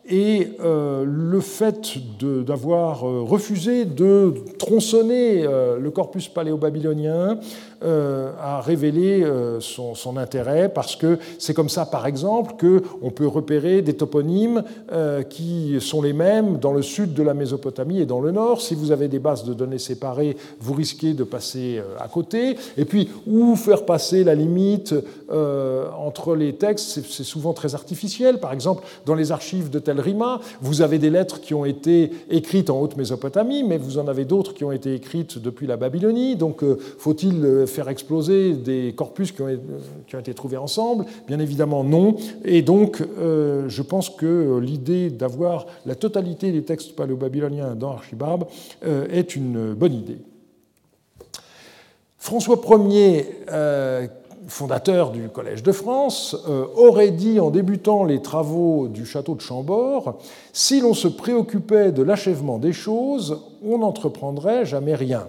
Et le fait d'avoir refusé de tronçonner le corpus paléo-babylonien euh, a révélé euh, son, intérêt parce que c'est comme ça, par exemple, qu'on peut repérer des toponymes euh, qui sont les mêmes dans le sud de la Mésopotamie et dans le nord. Si vous avez des bases de données séparées, vous risquez de passer à côté. Et puis, où faire passer la limite entre les textes, c'est souvent très artificiel. Par exemple, dans les archives de Tel Rima, vous avez des lettres qui ont été écrites en Haute-Mésopotamie, mais vous en avez d'autres qui ont été écrites depuis la Babylonie. Donc, faut-il faire exploser des corpus qui ont, été trouvés ensemble? Bien évidemment non. Et donc, euh, je pense que l'idée d'avoir la totalité des textes paléo-babyloniens dans Archibab euh, est une bonne idée. François Ier, euh, fondateur du Collège de France, aurait dit en débutant les travaux du château de Chambord Si l'on se préoccupait de l'achèvement des choses, on n'entreprendrait jamais rien.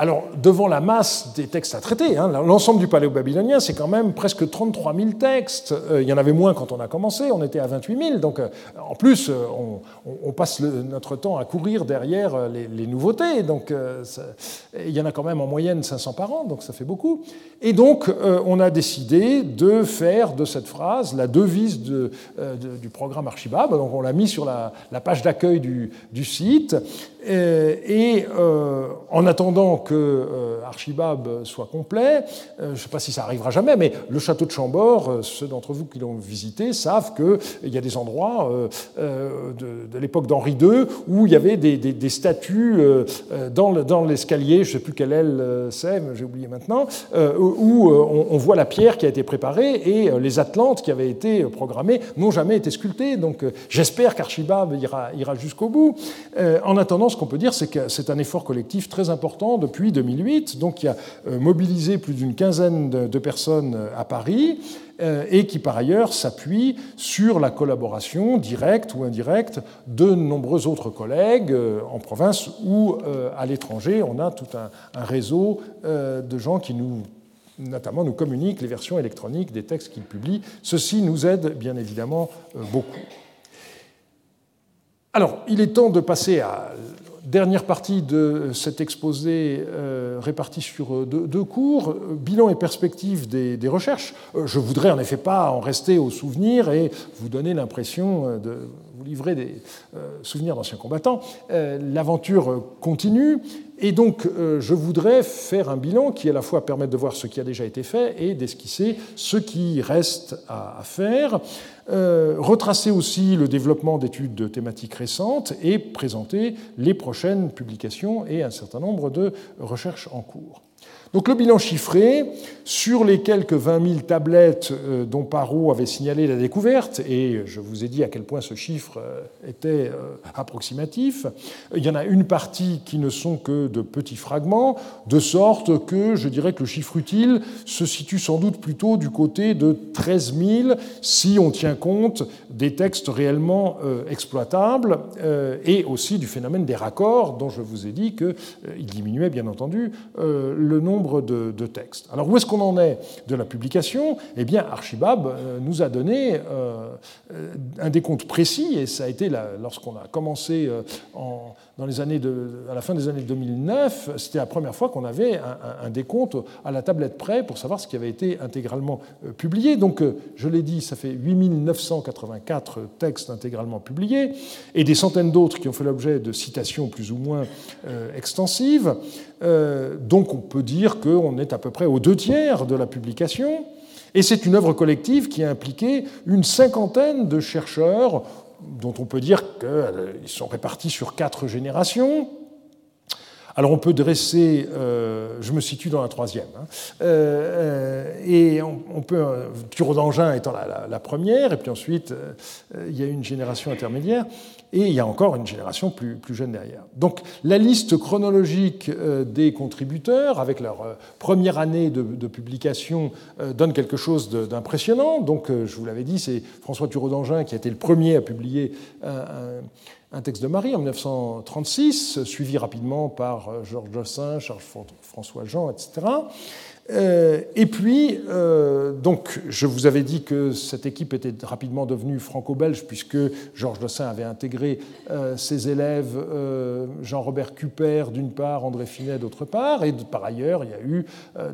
Alors, devant la masse des textes à traiter, hein, l'ensemble du paléo-babylonien, c'est quand même presque 33 000 textes. Euh, il y en avait moins quand on a commencé, on était à 28 000. Donc, euh, en plus, euh, on, passe notre temps à courir derrière les, nouveautés. Donc, il y en a quand même en moyenne 500 par an, donc ça fait beaucoup. Et donc, on a décidé de faire de cette phrase la devise du programme Archibab. Donc, on l'a mis sur la, page d'accueil du, du, site. Et, en attendant que euh, Archibab soit complet. Euh, je ne sais pas si ça arrivera jamais, mais le château de Chambord, euh, ceux d'entre vous qui l'ont visité savent qu'il y a des endroits de, l'époque d'Henri II où il y avait des, statues dans l'escalier, je ne sais plus quelle aile c'est, j'ai oublié maintenant, où on, voit la pierre qui a été préparée et les Atlantes qui avaient été programmées n'ont jamais été sculptées. Donc j'espère qu'Archibab ira, jusqu'au bout. En attendant, qu'on peut dire, c'est que c'est un effort collectif très important depuis depuis 2008, donc qui a mobilisé plus d'une quinzaine de personnes à Paris et qui par ailleurs s'appuie sur la collaboration directe ou indirecte de nombreux autres collègues en province ou à l'étranger. On a tout un, réseau de gens qui nous notamment nous communiquent les versions électroniques des textes qu'ils publient. Ceci nous aide bien évidemment beaucoup. Alors, il est temps de passer à Dernière partie de cet exposé euh, réparti sur deux, cours, bilan et perspective des, recherches. Euh, je voudrais en effet pas en rester au souvenir et vous donner l'impression euh, de vous livrer des souvenirs d'anciens combattants. L'aventure continue et donc je voudrais faire un bilan qui à la fois permette de voir ce qui a déjà été fait et d'esquisser ce qui reste à faire. Euh, retracer aussi le développement d'études de thématiques récentes et présenter les prochaines publications et un certain nombre de recherches en cours. Donc le bilan chiffré, sur les quelques 20 000 tablettes euh, dont Parot avait signalé la découverte, et je vous ai dit à quel point ce chiffre euh, était euh, approximatif, il y en a une partie qui ne sont que de petits fragments, de sorte que je dirais que le chiffre utile se situe sans doute plutôt du côté de 13 000 si on tient compte des textes réellement exploitables et aussi du phénomène des raccords dont je vous ai dit qu'il diminuait bien entendu le nombre de, textes. Alors où est-ce qu'on en est de la publication? Eh bien, Archibab euh, nous a donné euh, un décompte précis, et ça a été lorsqu'on a commencé euh, en, dans les années à la fin des années 2009, c'était la première fois qu'on avait un, décompte à la tablette près pour savoir ce qui avait été intégralement publié. Donc, je l'ai dit, ça fait 8984 textes intégralement publiés, et des centaines d'autres qui ont fait l'objet de citations plus ou moins extensives. Donc, on peut dire qu'on est à peu près aux deux tiers de la publication. Et c'est une œuvre collective qui a impliqué une cinquantaine de chercheurs, dont on peut dire qu'ils sont répartis sur quatre générations. Alors on peut dresser, euh, je me situe dans la troisième, hein, euh, euh, et on, peut, Turo d'Angin étant la, première, et puis ensuite il y a une génération intermédiaire, et il y a encore une génération plus, jeune derrière. Donc la liste chronologique des contributeurs, avec leur première année de, publication, donne quelque chose d'impressionnant. Donc je vous l'avais dit, c'est François Turo d'Angin qui a été le premier à publier un un texte de Marie en 1936, suivi rapidement par euh, Georges Jossin, Charles François Jean, etc. Euh, et puis, euh, donc, je vous avais dit que cette équipe était rapidement devenue franco-belge, puisque Georges Dossin avait intégré ses élèves, Jean-Robert Cuper d'une part, André Finet d'autre part, et par ailleurs, il y a eu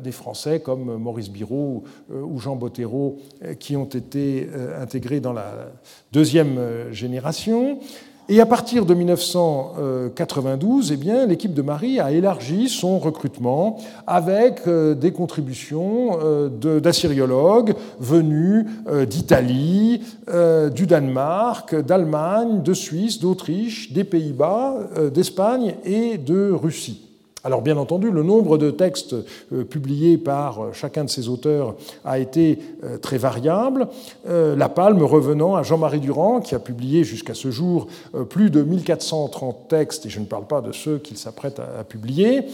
des Français comme Maurice Biraud ou Jean Bottero qui ont été intégrés dans la deuxième génération. Et à partir de 1992, eh bien, l'équipe de Marie a élargi son recrutement avec euh, des contributions euh, d'assyriologues venus euh, d'Italie, du Danemark, d'Allemagne, de Suisse, d'Autriche, des Pays-Bas, d'Espagne et de Russie. Alors bien entendu, le nombre de textes euh, publiés par euh, chacun de ces auteurs a été euh, très variable, la palme revenant à Jean-Marie Durand, qui a publié jusqu'à ce jour plus de 1430 textes, et je ne parle pas de ceux qu'il s'apprête à publier,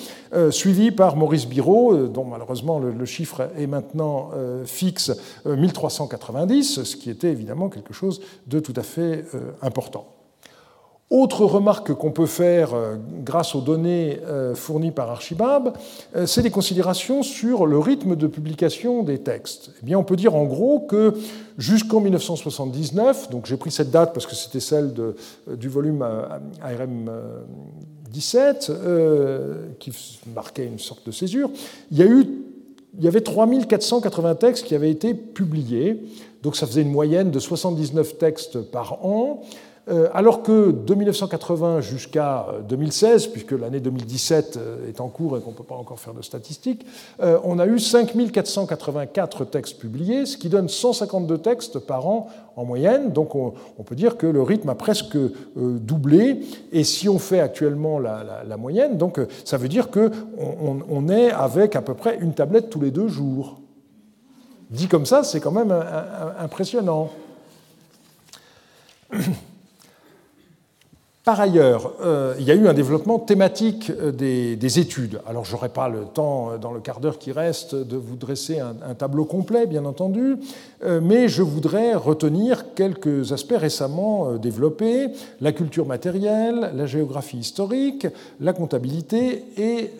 suivi par Maurice Biraud, dont malheureusement le chiffre est maintenant fixe, 1390, ce qui était évidemment quelque chose de tout à fait important. Autre remarque qu'on peut faire euh, grâce aux données euh, fournies par Archibab, euh, c'est des considérations sur le rythme de publication des textes. Eh bien, on peut dire en gros que jusqu'en 1979, donc j'ai pris cette date parce que c'était celle du volume ARM 17, qui marquait une sorte de césure, il y a eu il y avait 3480 textes qui avaient été publiés, donc ça faisait une moyenne de 79 textes par an. Euh, alors que de 1980 jusqu'à 2016, euh, puisque l'année 2017 euh, est en cours et qu'on ne peut pas encore faire de statistiques, on a eu 5484 textes publiés, ce qui donne 152 textes par an en moyenne. Donc on, peut dire que le rythme a presque doublé. Et si on fait actuellement la, moyenne, ça veut dire qu'on on est avec à peu près une tablette tous les deux jours. Dit comme ça, c'est quand même impressionnant. Par ailleurs, euh, il y a eu un développement thématique euh, des, études. Alors, je n'aurai pas le temps, euh, dans le quart d'heure qui reste, de vous dresser un, tableau complet, bien entendu, mais je voudrais retenir quelques aspects récemment développés la culture matérielle, la géographie historique, la comptabilité et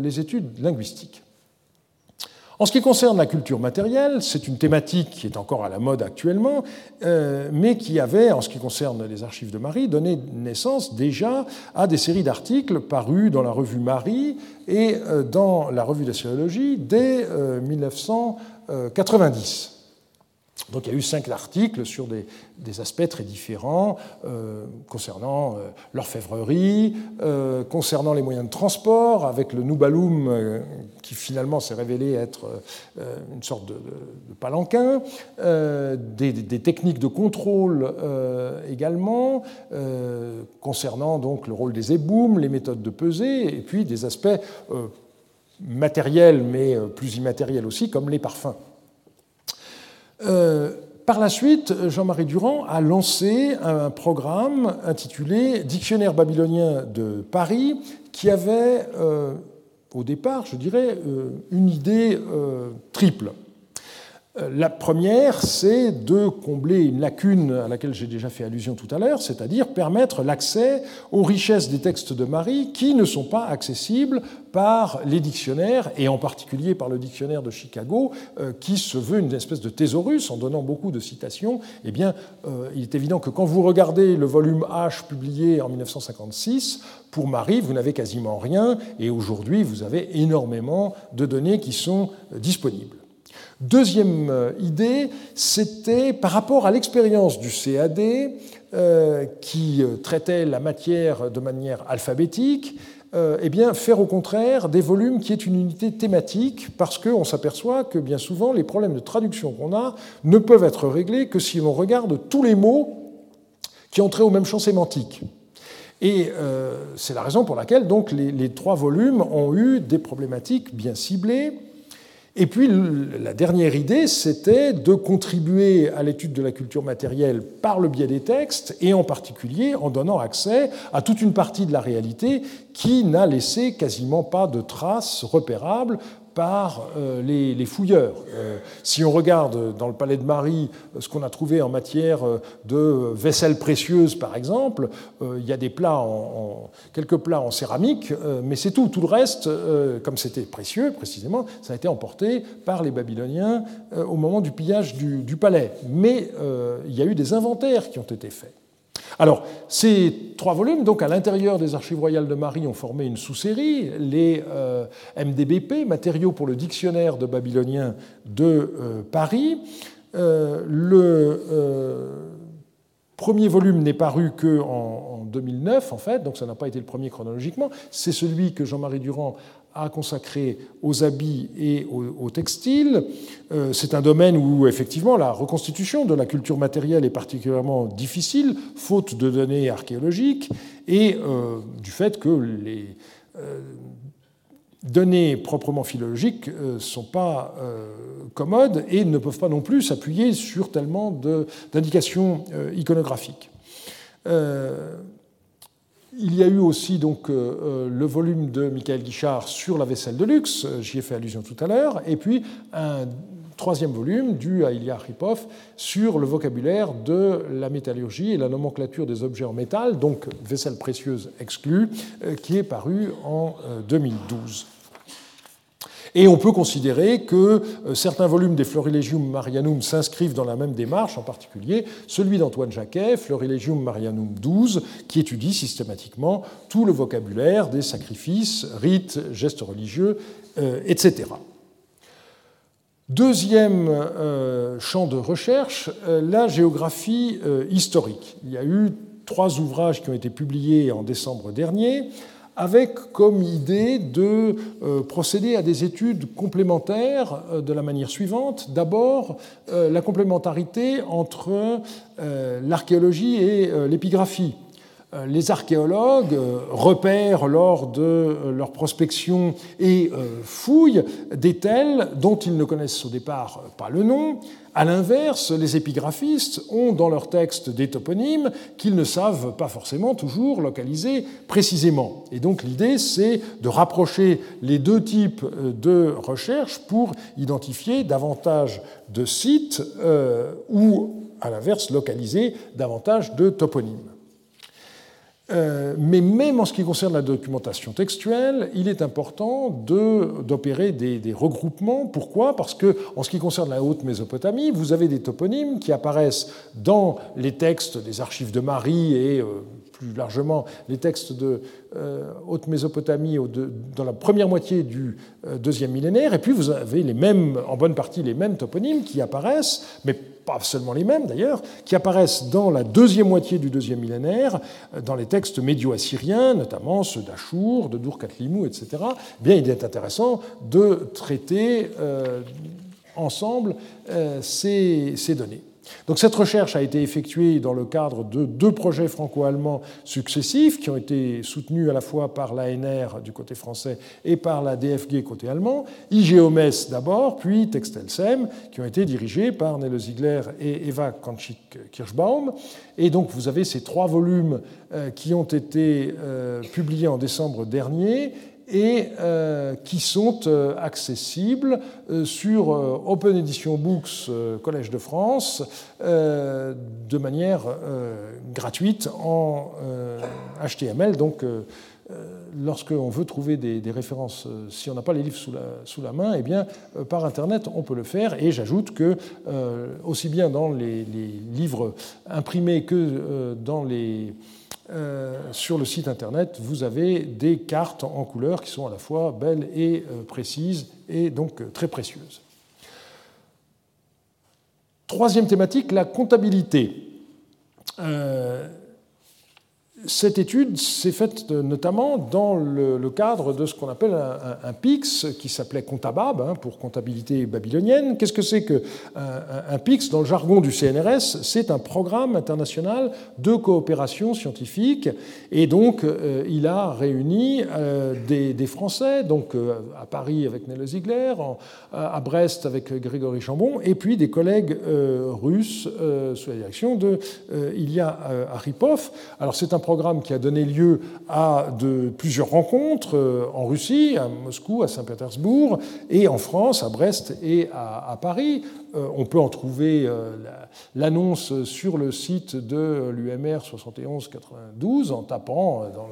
les études linguistiques. En ce qui concerne la culture matérielle, c'est une thématique qui est encore à la mode actuellement, euh, mais qui avait, en ce qui concerne les archives de Marie, donné naissance déjà à des séries d'articles parus dans la revue Marie et euh, dans la revue d'assyriologie dès 1990. Donc il y a eu cinq articles sur des, aspects très différents euh, concernant euh, l'orfèvrerie, euh, concernant les moyens de transport, avec le Noubaloum qui finalement s'est révélé être une sorte de, palanquin, des, des, techniques de contrôle également, concernant donc le rôle des éboumes, les méthodes de pesée, et puis des aspects matériels mais plus immatériels aussi, comme les parfums. Euh, par la suite, Jean-Marie Durand a lancé un programme intitulé Dictionnaire babylonien de Paris, qui avait euh, au départ, je dirais, euh, une idée triple. La première, c'est de combler une lacune à laquelle j'ai déjà fait allusion tout à l'heure, c'est-à-dire permettre l'accès aux richesses des textes de Marie qui ne sont pas accessibles par les dictionnaires, et en particulier par le dictionnaire de Chicago, euh, qui se veut une espèce de thésaurus en donnant beaucoup de citations. Eh bien, euh, il est évident que quand vous regardez le volume H publié en 1956, pour Marie, vous n'avez quasiment rien, et aujourd'hui, vous avez énormément de données qui sont euh, disponibles. Deuxième euh, idée, c'était par rapport à l'expérience du CAD euh, qui euh, traitait la matière de manière alphabétique, eh faire au contraire des volumes qui est une unité thématique, parce qu'on s'aperçoit que bien souvent, les problèmes de traduction qu'on a ne peuvent être réglés que si l'on regarde tous les mots qui ont trait au même champ sémantique. Et c'est la raison pour laquelle donc, les, trois volumes ont eu des problématiques bien ciblées. Et puis la dernière idée, c'était de contribuer à l'étude de la culture matérielle par le biais des textes, et en particulier en donnant accès à toute une partie de la réalité qui n'a laissé quasiment pas de traces repérables par euh, les, fouilleurs. Euh, si on regarde dans le palais de Marie ce qu'on a trouvé en matière euh, de vaisselle précieuse, par exemple, il y a des plats en, quelques plats en céramique, mais c'est tout. Tout le reste, comme c'était précieux précisément, ça a été emporté par les Babyloniens au moment du pillage du palais. Mais il y a eu des inventaires qui ont été faits. Alors, ces trois volumes, donc à l'intérieur des archives royales de Marie, ont formé une sous-série, les euh, MDBP, matériaux pour le dictionnaire de babylonien de euh, Paris. Euh, le premier volume n'est paru qu'en en 2009, en fait, donc ça n'a pas été le premier chronologiquement. C'est celui que Jean-Marie Durand à consacrer aux habits et aux, textiles. Euh, c'est un domaine où, effectivement, la reconstitution de la culture matérielle est particulièrement difficile, faute de données archéologiques, et euh, du fait que les euh, données proprement philologiques ne sont pas commodes et ne peuvent pas non plus s'appuyer sur tellement d'indications iconographiques. Il y a eu aussi donc euh, euh, le volume de Michael Guichard sur la vaisselle de luxe, euh, j'y ai fait allusion tout à l'heure, et puis un troisième volume dû à Ilya Ripov sur le vocabulaire de la métallurgie et la nomenclature des objets en métal, donc vaisselle précieuse exclue, qui est paru en 2012. Et on peut considérer que euh, certains volumes des Florilegium Marianum s'inscrivent dans la même démarche, en particulier celui d'Antoine Jacquet, Florilegium Marianum 12, qui étudie systématiquement tout le vocabulaire des sacrifices, rites, gestes religieux, euh, etc. Deuxième euh, champ de recherche, la géographie historique. Il y a eu trois ouvrages qui ont été publiés en décembre dernier avec comme idée de euh, procéder à des études complémentaires euh, de la manière suivante. D'abord, euh, la complémentarité entre l'archéologie et l'épigraphie. Euh, les archéologues euh, repèrent lors de euh, leur prospection et fouillent des tels dont ils ne connaissent au départ pas le nom. À l'inverse, les épigraphistes ont dans leur texte des toponymes qu'ils ne savent pas forcément toujours localiser précisément. Et donc l'idée, c'est de rapprocher les deux types de recherches pour identifier davantage de sites ou, à l'inverse, localiser davantage de toponymes. Euh, mais même en ce qui concerne la documentation textuelle, il est important d'opérer des, regroupements. Pourquoi? Parce que en ce qui concerne la haute Mésopotamie, vous avez des toponymes qui apparaissent dans les textes des archives de Marie et euh, plus largement les textes de euh, haute Mésopotamie dans la première moitié du deuxième millénaire. Et puis vous avez les mêmes, en bonne partie les mêmes toponymes qui apparaissent, mais seulement les mêmes d'ailleurs, qui apparaissent dans la deuxième moitié du deuxième millénaire, euh, dans les textes médio-assyriens, notamment ceux d'Achour, de Dur-Katlimou, etc., eh bien, il est intéressant de traiter euh, ensemble euh, ces données. Donc cette recherche a été effectuée dans le cadre de deux projets franco-allemands successifs qui ont été soutenus à la fois par l'ANR du côté français et par la DFG côté allemand, IGEOMES d'abord, puis Textelsem, qui ont été dirigés par Nele Ziegler et Eva Kanchik-Kirschbaum. Et donc vous avez ces trois volumes euh, qui ont été euh, publiés en décembre dernier et euh, qui sont euh, accessibles euh, sur Open Edition Books Collège de France de manière gratuite en HTML. Donc, lorsqu'on veut trouver des, références, si on n'a pas les livres sous la, main, eh bien, par Internet, on peut le faire. Et j'ajoute que, aussi bien dans les livres imprimés que dans les sur le site internet, vous avez des cartes en couleur qui sont à la fois belles et euh, précises et donc euh, très précieuses. Troisième thématique, la comptabilité. Cette étude s'est faite notamment dans le, cadre de ce qu'on appelle un, PIX, qui s'appelait Comptabab, hein, pour comptabilité babylonienne. Qu'est-ce que c'est qu'un un PIX Dans le jargon du CNRS, c'est un programme international de coopération scientifique. Et donc, euh, il a réuni euh, des, Français, donc euh, à Paris avec Nele Ziegler, à Brest avec Grégory Chambon, et puis des collègues russes sous la direction de Ilya Aripov. Alors, c'est un qui a donné lieu à de, plusieurs rencontres euh, en Russie, à Moscou, à Saint-Pétersbourg, et en France, à Brest et à, Paris. Euh, on peut en trouver euh, l'annonce sur le site de l'UMR 7192 en tapant dans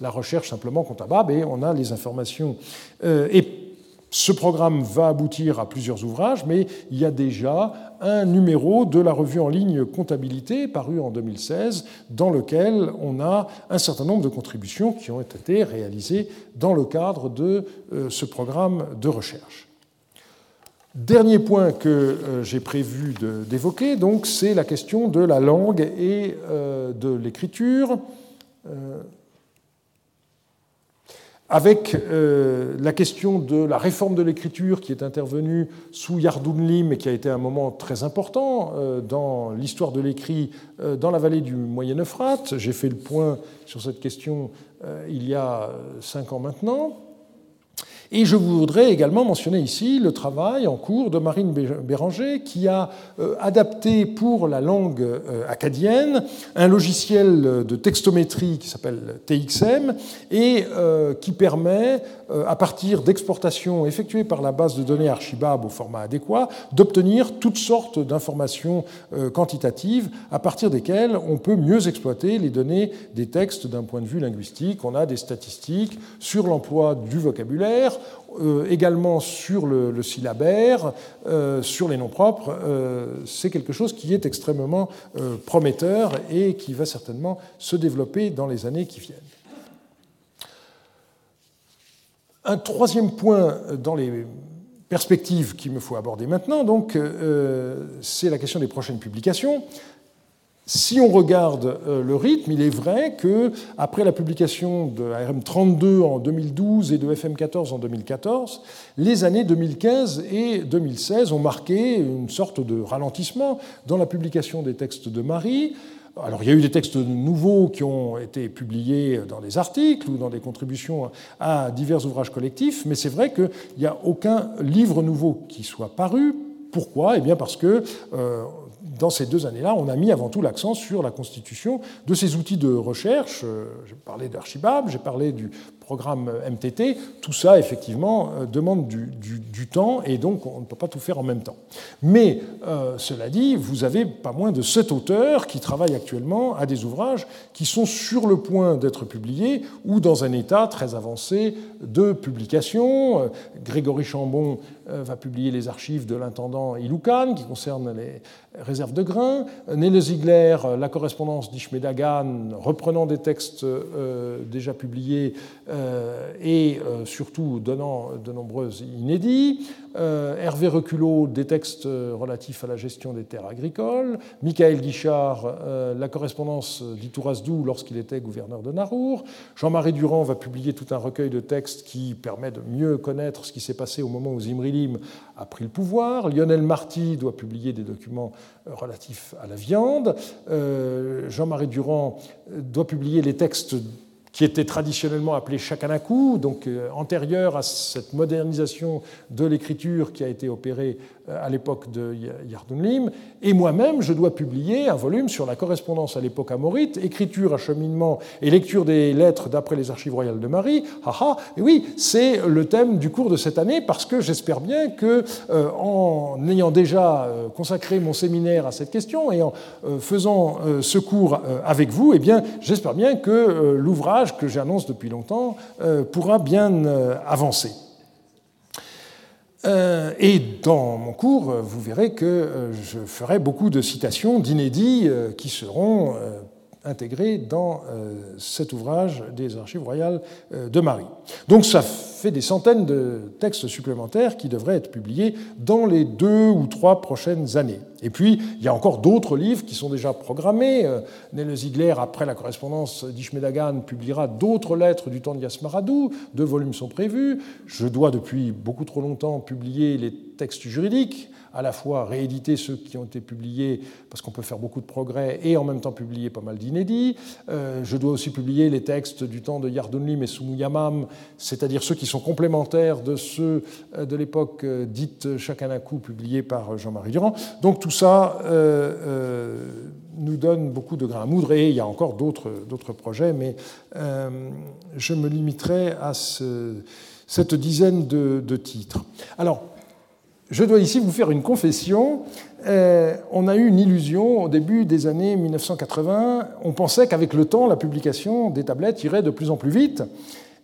la, recherche simplement Comptabab et on a les informations. Et ce programme va aboutir à plusieurs ouvrages, mais il y a déjà un numéro de la revue en ligne Comptabilité, paru en 2016, dans lequel on a un certain nombre de contributions qui ont été réalisées dans le cadre de euh, ce programme de recherche. Dernier point que euh, j'ai prévu d'évoquer, donc, c'est la question de la langue et euh, de l'écriture avec euh, la question de la réforme de l'écriture qui est intervenue sous Yardounlim et qui a été un moment très important euh, dans l'histoire de l'écrit euh, dans la vallée du Moyen Euphrate. J'ai fait le point sur cette question il y a cinq ans maintenant. Et je voudrais également mentionner ici le travail en cours de Marine Béranger qui a euh, adapté pour la langue euh, acadienne un logiciel de textométrie qui s'appelle TXM et euh, qui permet, à partir d'exportations effectuées par la base de données Archibab au format adéquat, d'obtenir toutes sortes d'informations quantitatives à partir desquelles on peut mieux exploiter les données des textes d'un point de vue linguistique. On a des statistiques sur l'emploi du vocabulaire, euh, également sur le, syllabaire, euh, sur les noms propres, euh, c'est quelque chose qui est extrêmement prometteur et qui va certainement se développer dans les années qui viennent. Un troisième point dans les perspectives qu'il me faut aborder maintenant, donc, c'est la question des prochaines publications. Si on regarde euh, le rythme, il est vrai que après la publication de ARM32 en 2012 et de FM14 en 2014, les années 2015 et 2016 ont marqué une sorte de ralentissement dans la publication des textes de Marie. Alors il y a eu des textes nouveaux qui ont été publiés dans des articles ou dans des contributions à divers ouvrages collectifs, mais c'est vrai qu'il n'y a aucun livre nouveau qui soit paru. Pourquoi? Eh bien parce que euh, dans ces deux années-là, on a mis avant tout l'accent sur la constitution de ces outils de recherche. Euh, j'ai parlé d'Archibab, j'ai parlé du programme MTT, tout ça, effectivement, euh, demande du, temps et donc on ne peut pas tout faire en même temps. Mais, euh, cela dit, vous avez pas moins de sept auteurs qui travaillent actuellement à des ouvrages qui sont sur le point d'être publiés ou dans un état très avancé de publication. Euh, Grégory Chambon va publier les archives de l'intendant Iloukan qui concernent les réserves de grains. Nele Ziegler, la correspondance d'Ishmedagan, reprenant des textes déjà publiés euh, et euh, surtout donnant de nombreux inédits. Euh, Hervé Reculot, des textes relatifs à la gestion des terres agricoles. Michael Guichard, la correspondance d'Itourazdou lorsqu'il était gouverneur de Narour. Jean-Marie Durand va publier tout un recueil de textes qui permet de mieux connaître ce qui s'est passé au moment où Zimrilim a pris le pouvoir. Lionel Marty doit publier des documents relatifs à la viande. Jean-Marie Durand doit publier les textes qui était traditionnellement appelé Shakanaku, donc euh, antérieur à cette modernisation de l'écriture qui a été opérée à l'époque de Yardunlim. Et moi-même, je dois publier un volume sur la correspondance à l'époque amorite, écriture, acheminement et lecture des lettres d'après les archives royales de Marie. Haha, et oui, c'est le thème du cours de cette année parce que j'espère bien que, euh, en ayant déjà euh, consacré mon séminaire à cette question et en faisant ce cours avec vous, eh bien, j'espère bien que l'ouvrage que j'annonce depuis longtemps pourra bien avancer. Euh, et dans mon cours, vous verrez que euh, je ferai beaucoup de citations d'inédits euh, qui seront intégrés dans cet ouvrage des archives royales de Marie. Donc ça fait des centaines de textes supplémentaires qui devraient être publiés dans les deux ou trois prochaines années. Et puis, il y a encore d'autres livres qui sont déjà programmés. Euh, Nele Ziegler, après la correspondance d'Ishmedagan, publiera d'autres lettres du temps de Yasmaradou. Deux volumes sont prévus. Je dois, depuis beaucoup trop longtemps, publier les textes juridiques à la fois rééditer ceux qui ont été publiés, parce qu'on peut faire beaucoup de progrès, et en même temps publier pas mal d'inédits. Euh, je dois aussi publier les textes du temps de Yardunlim et Sumuyamam, c'est-à-dire ceux qui sont complémentaires de ceux euh, de l'époque euh, dite Chakanaku, publiés par Jean-Marie Durand. Donc tout ça nous donne beaucoup de grains à moudre, et il y a encore d'autres projets, mais je me limiterai à cette dizaine de, de titres. Alors, je dois ici vous faire une confession. Euh, on a eu une illusion au début des années 1980. On pensait qu'avec le temps, la publication des tablettes irait de plus en plus vite.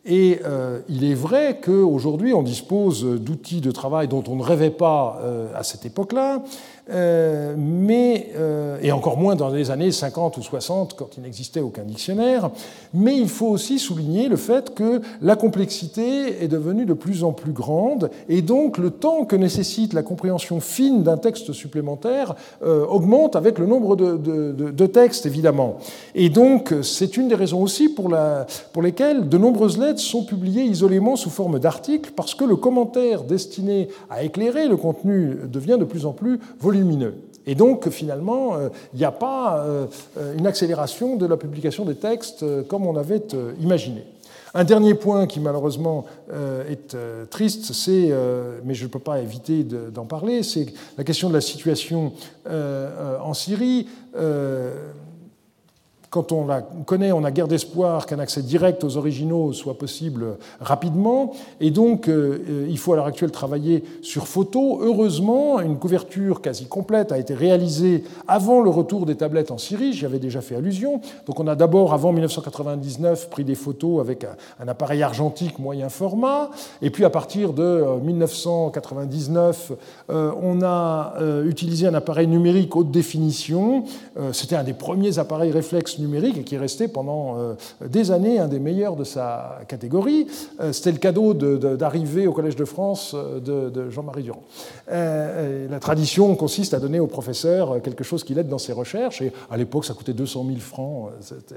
Et euh, il est vrai qu'aujourd'hui, on dispose d'outils de travail dont on ne rêvait pas euh, à cette époque-là. Euh, mais, euh, et encore moins dans les années 50 ou 60 quand il n'existait aucun dictionnaire. Mais il faut aussi souligner le fait que la complexité est devenue de plus en plus grande et donc le temps que nécessite la compréhension fine d'un texte supplémentaire euh, augmente avec le nombre de, textes évidemment. Et donc c'est une des raisons aussi pour, pour lesquelles de nombreuses lettres sont publiées isolément sous forme d'articles parce que le commentaire destiné à éclairer le contenu devient de plus en plus volumineux Et donc, finalement, euh, il n'y a pas euh, une accélération de la publication des textes euh, comme on avait imaginé. Un dernier point qui malheureusement est triste, c'est, mais je ne peux pas éviter d'en parler, c'est la question de la situation en Syrie quand on la connaît, on a guère d'espoir qu'un accès direct aux originaux soit possible rapidement. Et donc, euh, il faut à l'heure actuelle travailler sur photo. Heureusement, une couverture quasi complète a été réalisée avant le retour des tablettes en Syrie. J'y avais déjà fait allusion. Donc, on a d'abord, avant 1999, pris des photos avec un appareil argentique moyen format. Et puis, à partir de 1999, euh, euh, on a utilisé un appareil numérique haute définition. C'était un des premiers appareils réflexes numérique et qui est resté pendant des années un des meilleurs de sa catégorie. C'était le cadeau d'arrivée au Collège de France de, Jean-Marie Durand. la tradition consiste à donner au professeur quelque chose qui l'aide dans ses recherches. Et à l'époque, ça coûtait 200 000 francs. C'était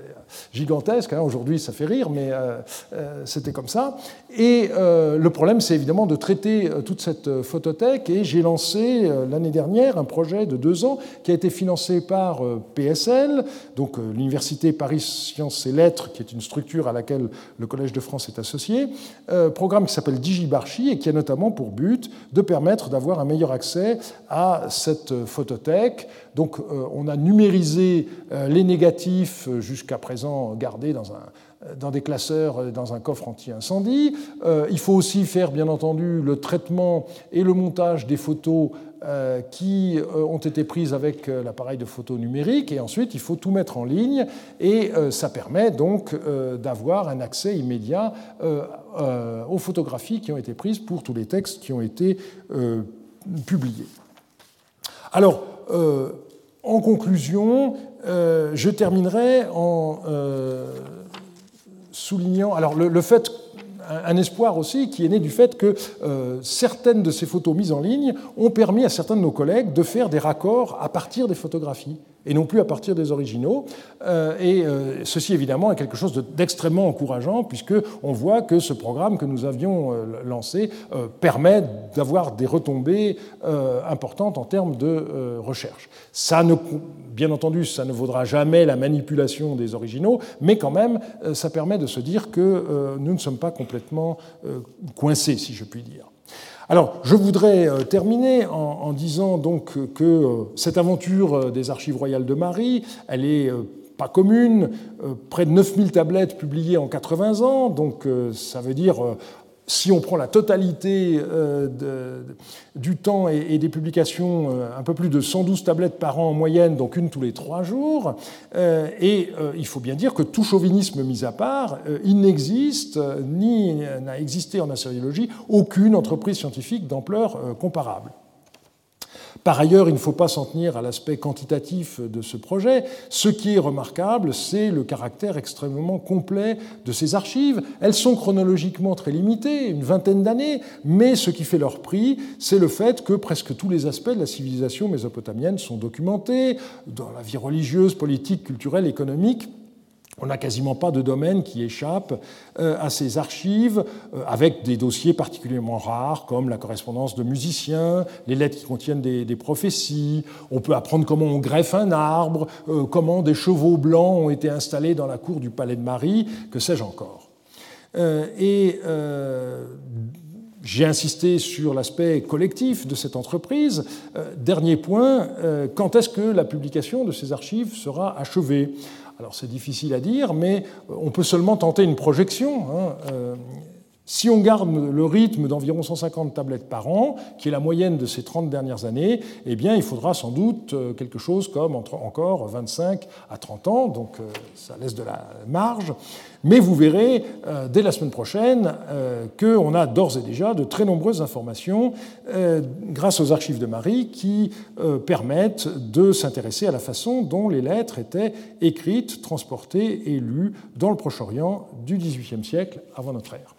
gigantesque. Hein. Aujourd'hui, ça fait rire, mais c'était comme ça. Et le problème, c'est évidemment de traiter toute cette photothèque. Et j'ai lancé l'année dernière un projet de deux ans qui a été financé par euh, PSL, donc euh, Paris Sciences et Lettres, qui est une structure à laquelle le Collège de France est associé, euh, programme qui s'appelle DigiBarchi et qui a notamment pour but de permettre d'avoir un meilleur accès à cette photothèque. Donc on a numérisé les négatifs jusqu'à présent gardés dans des classeurs, dans un coffre anti-incendie. il faut aussi faire, bien entendu, le traitement et le montage des photos euh, qui euh, ont été prises avec euh, l'appareil de photo numérique et ensuite il faut tout mettre en ligne et ça permet donc d'avoir un accès immédiat aux photographies qui ont été prises pour tous les textes qui ont été publiés. Alors, en conclusion, je terminerai en soulignant alors le fait un espoir aussi qui est né du fait que euh, certaines de ces photos mises en ligne ont permis à certains de nos collègues de faire des raccords à partir des photographies et non plus à partir des originaux. Euh, et euh, ceci, évidemment, est quelque chose d'extrêmement encourageant, puisqu'on voit que ce programme que nous avions lancé permet d'avoir des retombées importantes en termes de recherche. Ça ne Bien entendu, ça ne vaudra jamais la manipulation des originaux, mais quand même, euh, ça permet de se dire que euh, nous ne sommes pas complètement euh, coincés, si je puis dire. Alors, je voudrais terminer en, disant que cette aventure des archives royales de Marie, elle est pas commune, près de 9000 tablettes publiées en 80 ans, donc ça veut dire si on prend la totalité euh, du temps et, des publications, euh, un peu plus de 112 tablettes par an en moyenne, donc une tous les trois jours. Euh, et il faut bien dire que tout chauvinisme mis à part, il n'existe, ni n'a existé en assyriologie, aucune entreprise scientifique d'ampleur comparable. Par ailleurs, il ne faut pas s'en tenir à l'aspect quantitatif de ce projet. Ce qui est remarquable, c'est le caractère extrêmement complet de ces archives. Elles sont chronologiquement très limitées, une vingtaine d'années, mais ce qui fait leur prix, c'est le fait que presque tous les aspects de la civilisation mésopotamienne sont documentés, dans la vie religieuse, politique, culturelle, économique, on n'a quasiment pas de domaine qui échappe euh, à ces archives, euh, avec des dossiers particulièrement rares, comme la correspondance de musiciens, les lettres qui contiennent des, prophéties. On peut apprendre comment on greffe un arbre, euh, comment des chevaux blancs ont été installés dans la cour du palais de Marie, que sais-je encore. et j'ai insisté sur l'aspect collectif de cette entreprise. dernier point, quand est-ce que la publication de ces archives sera achevée? Alors c'est difficile à dire, mais euh, on peut seulement tenter une projection. Hein, euh, si on garde le rythme d'environ 150 tablettes par an, qui est la moyenne de ces 30 dernières années, eh bien, il faudra sans doute euh, quelque chose comme entre encore 25 à 30 ans, donc ça laisse de la marge. Mais vous verrez euh, dès la semaine prochaine euh, qu'on a d'ores et déjà de très nombreuses informations euh, grâce aux archives de Marie qui permettent de s'intéresser à la façon dont les lettres étaient écrites, transportées et lues dans le Proche-Orient du XVIIIe siècle avant notre ère.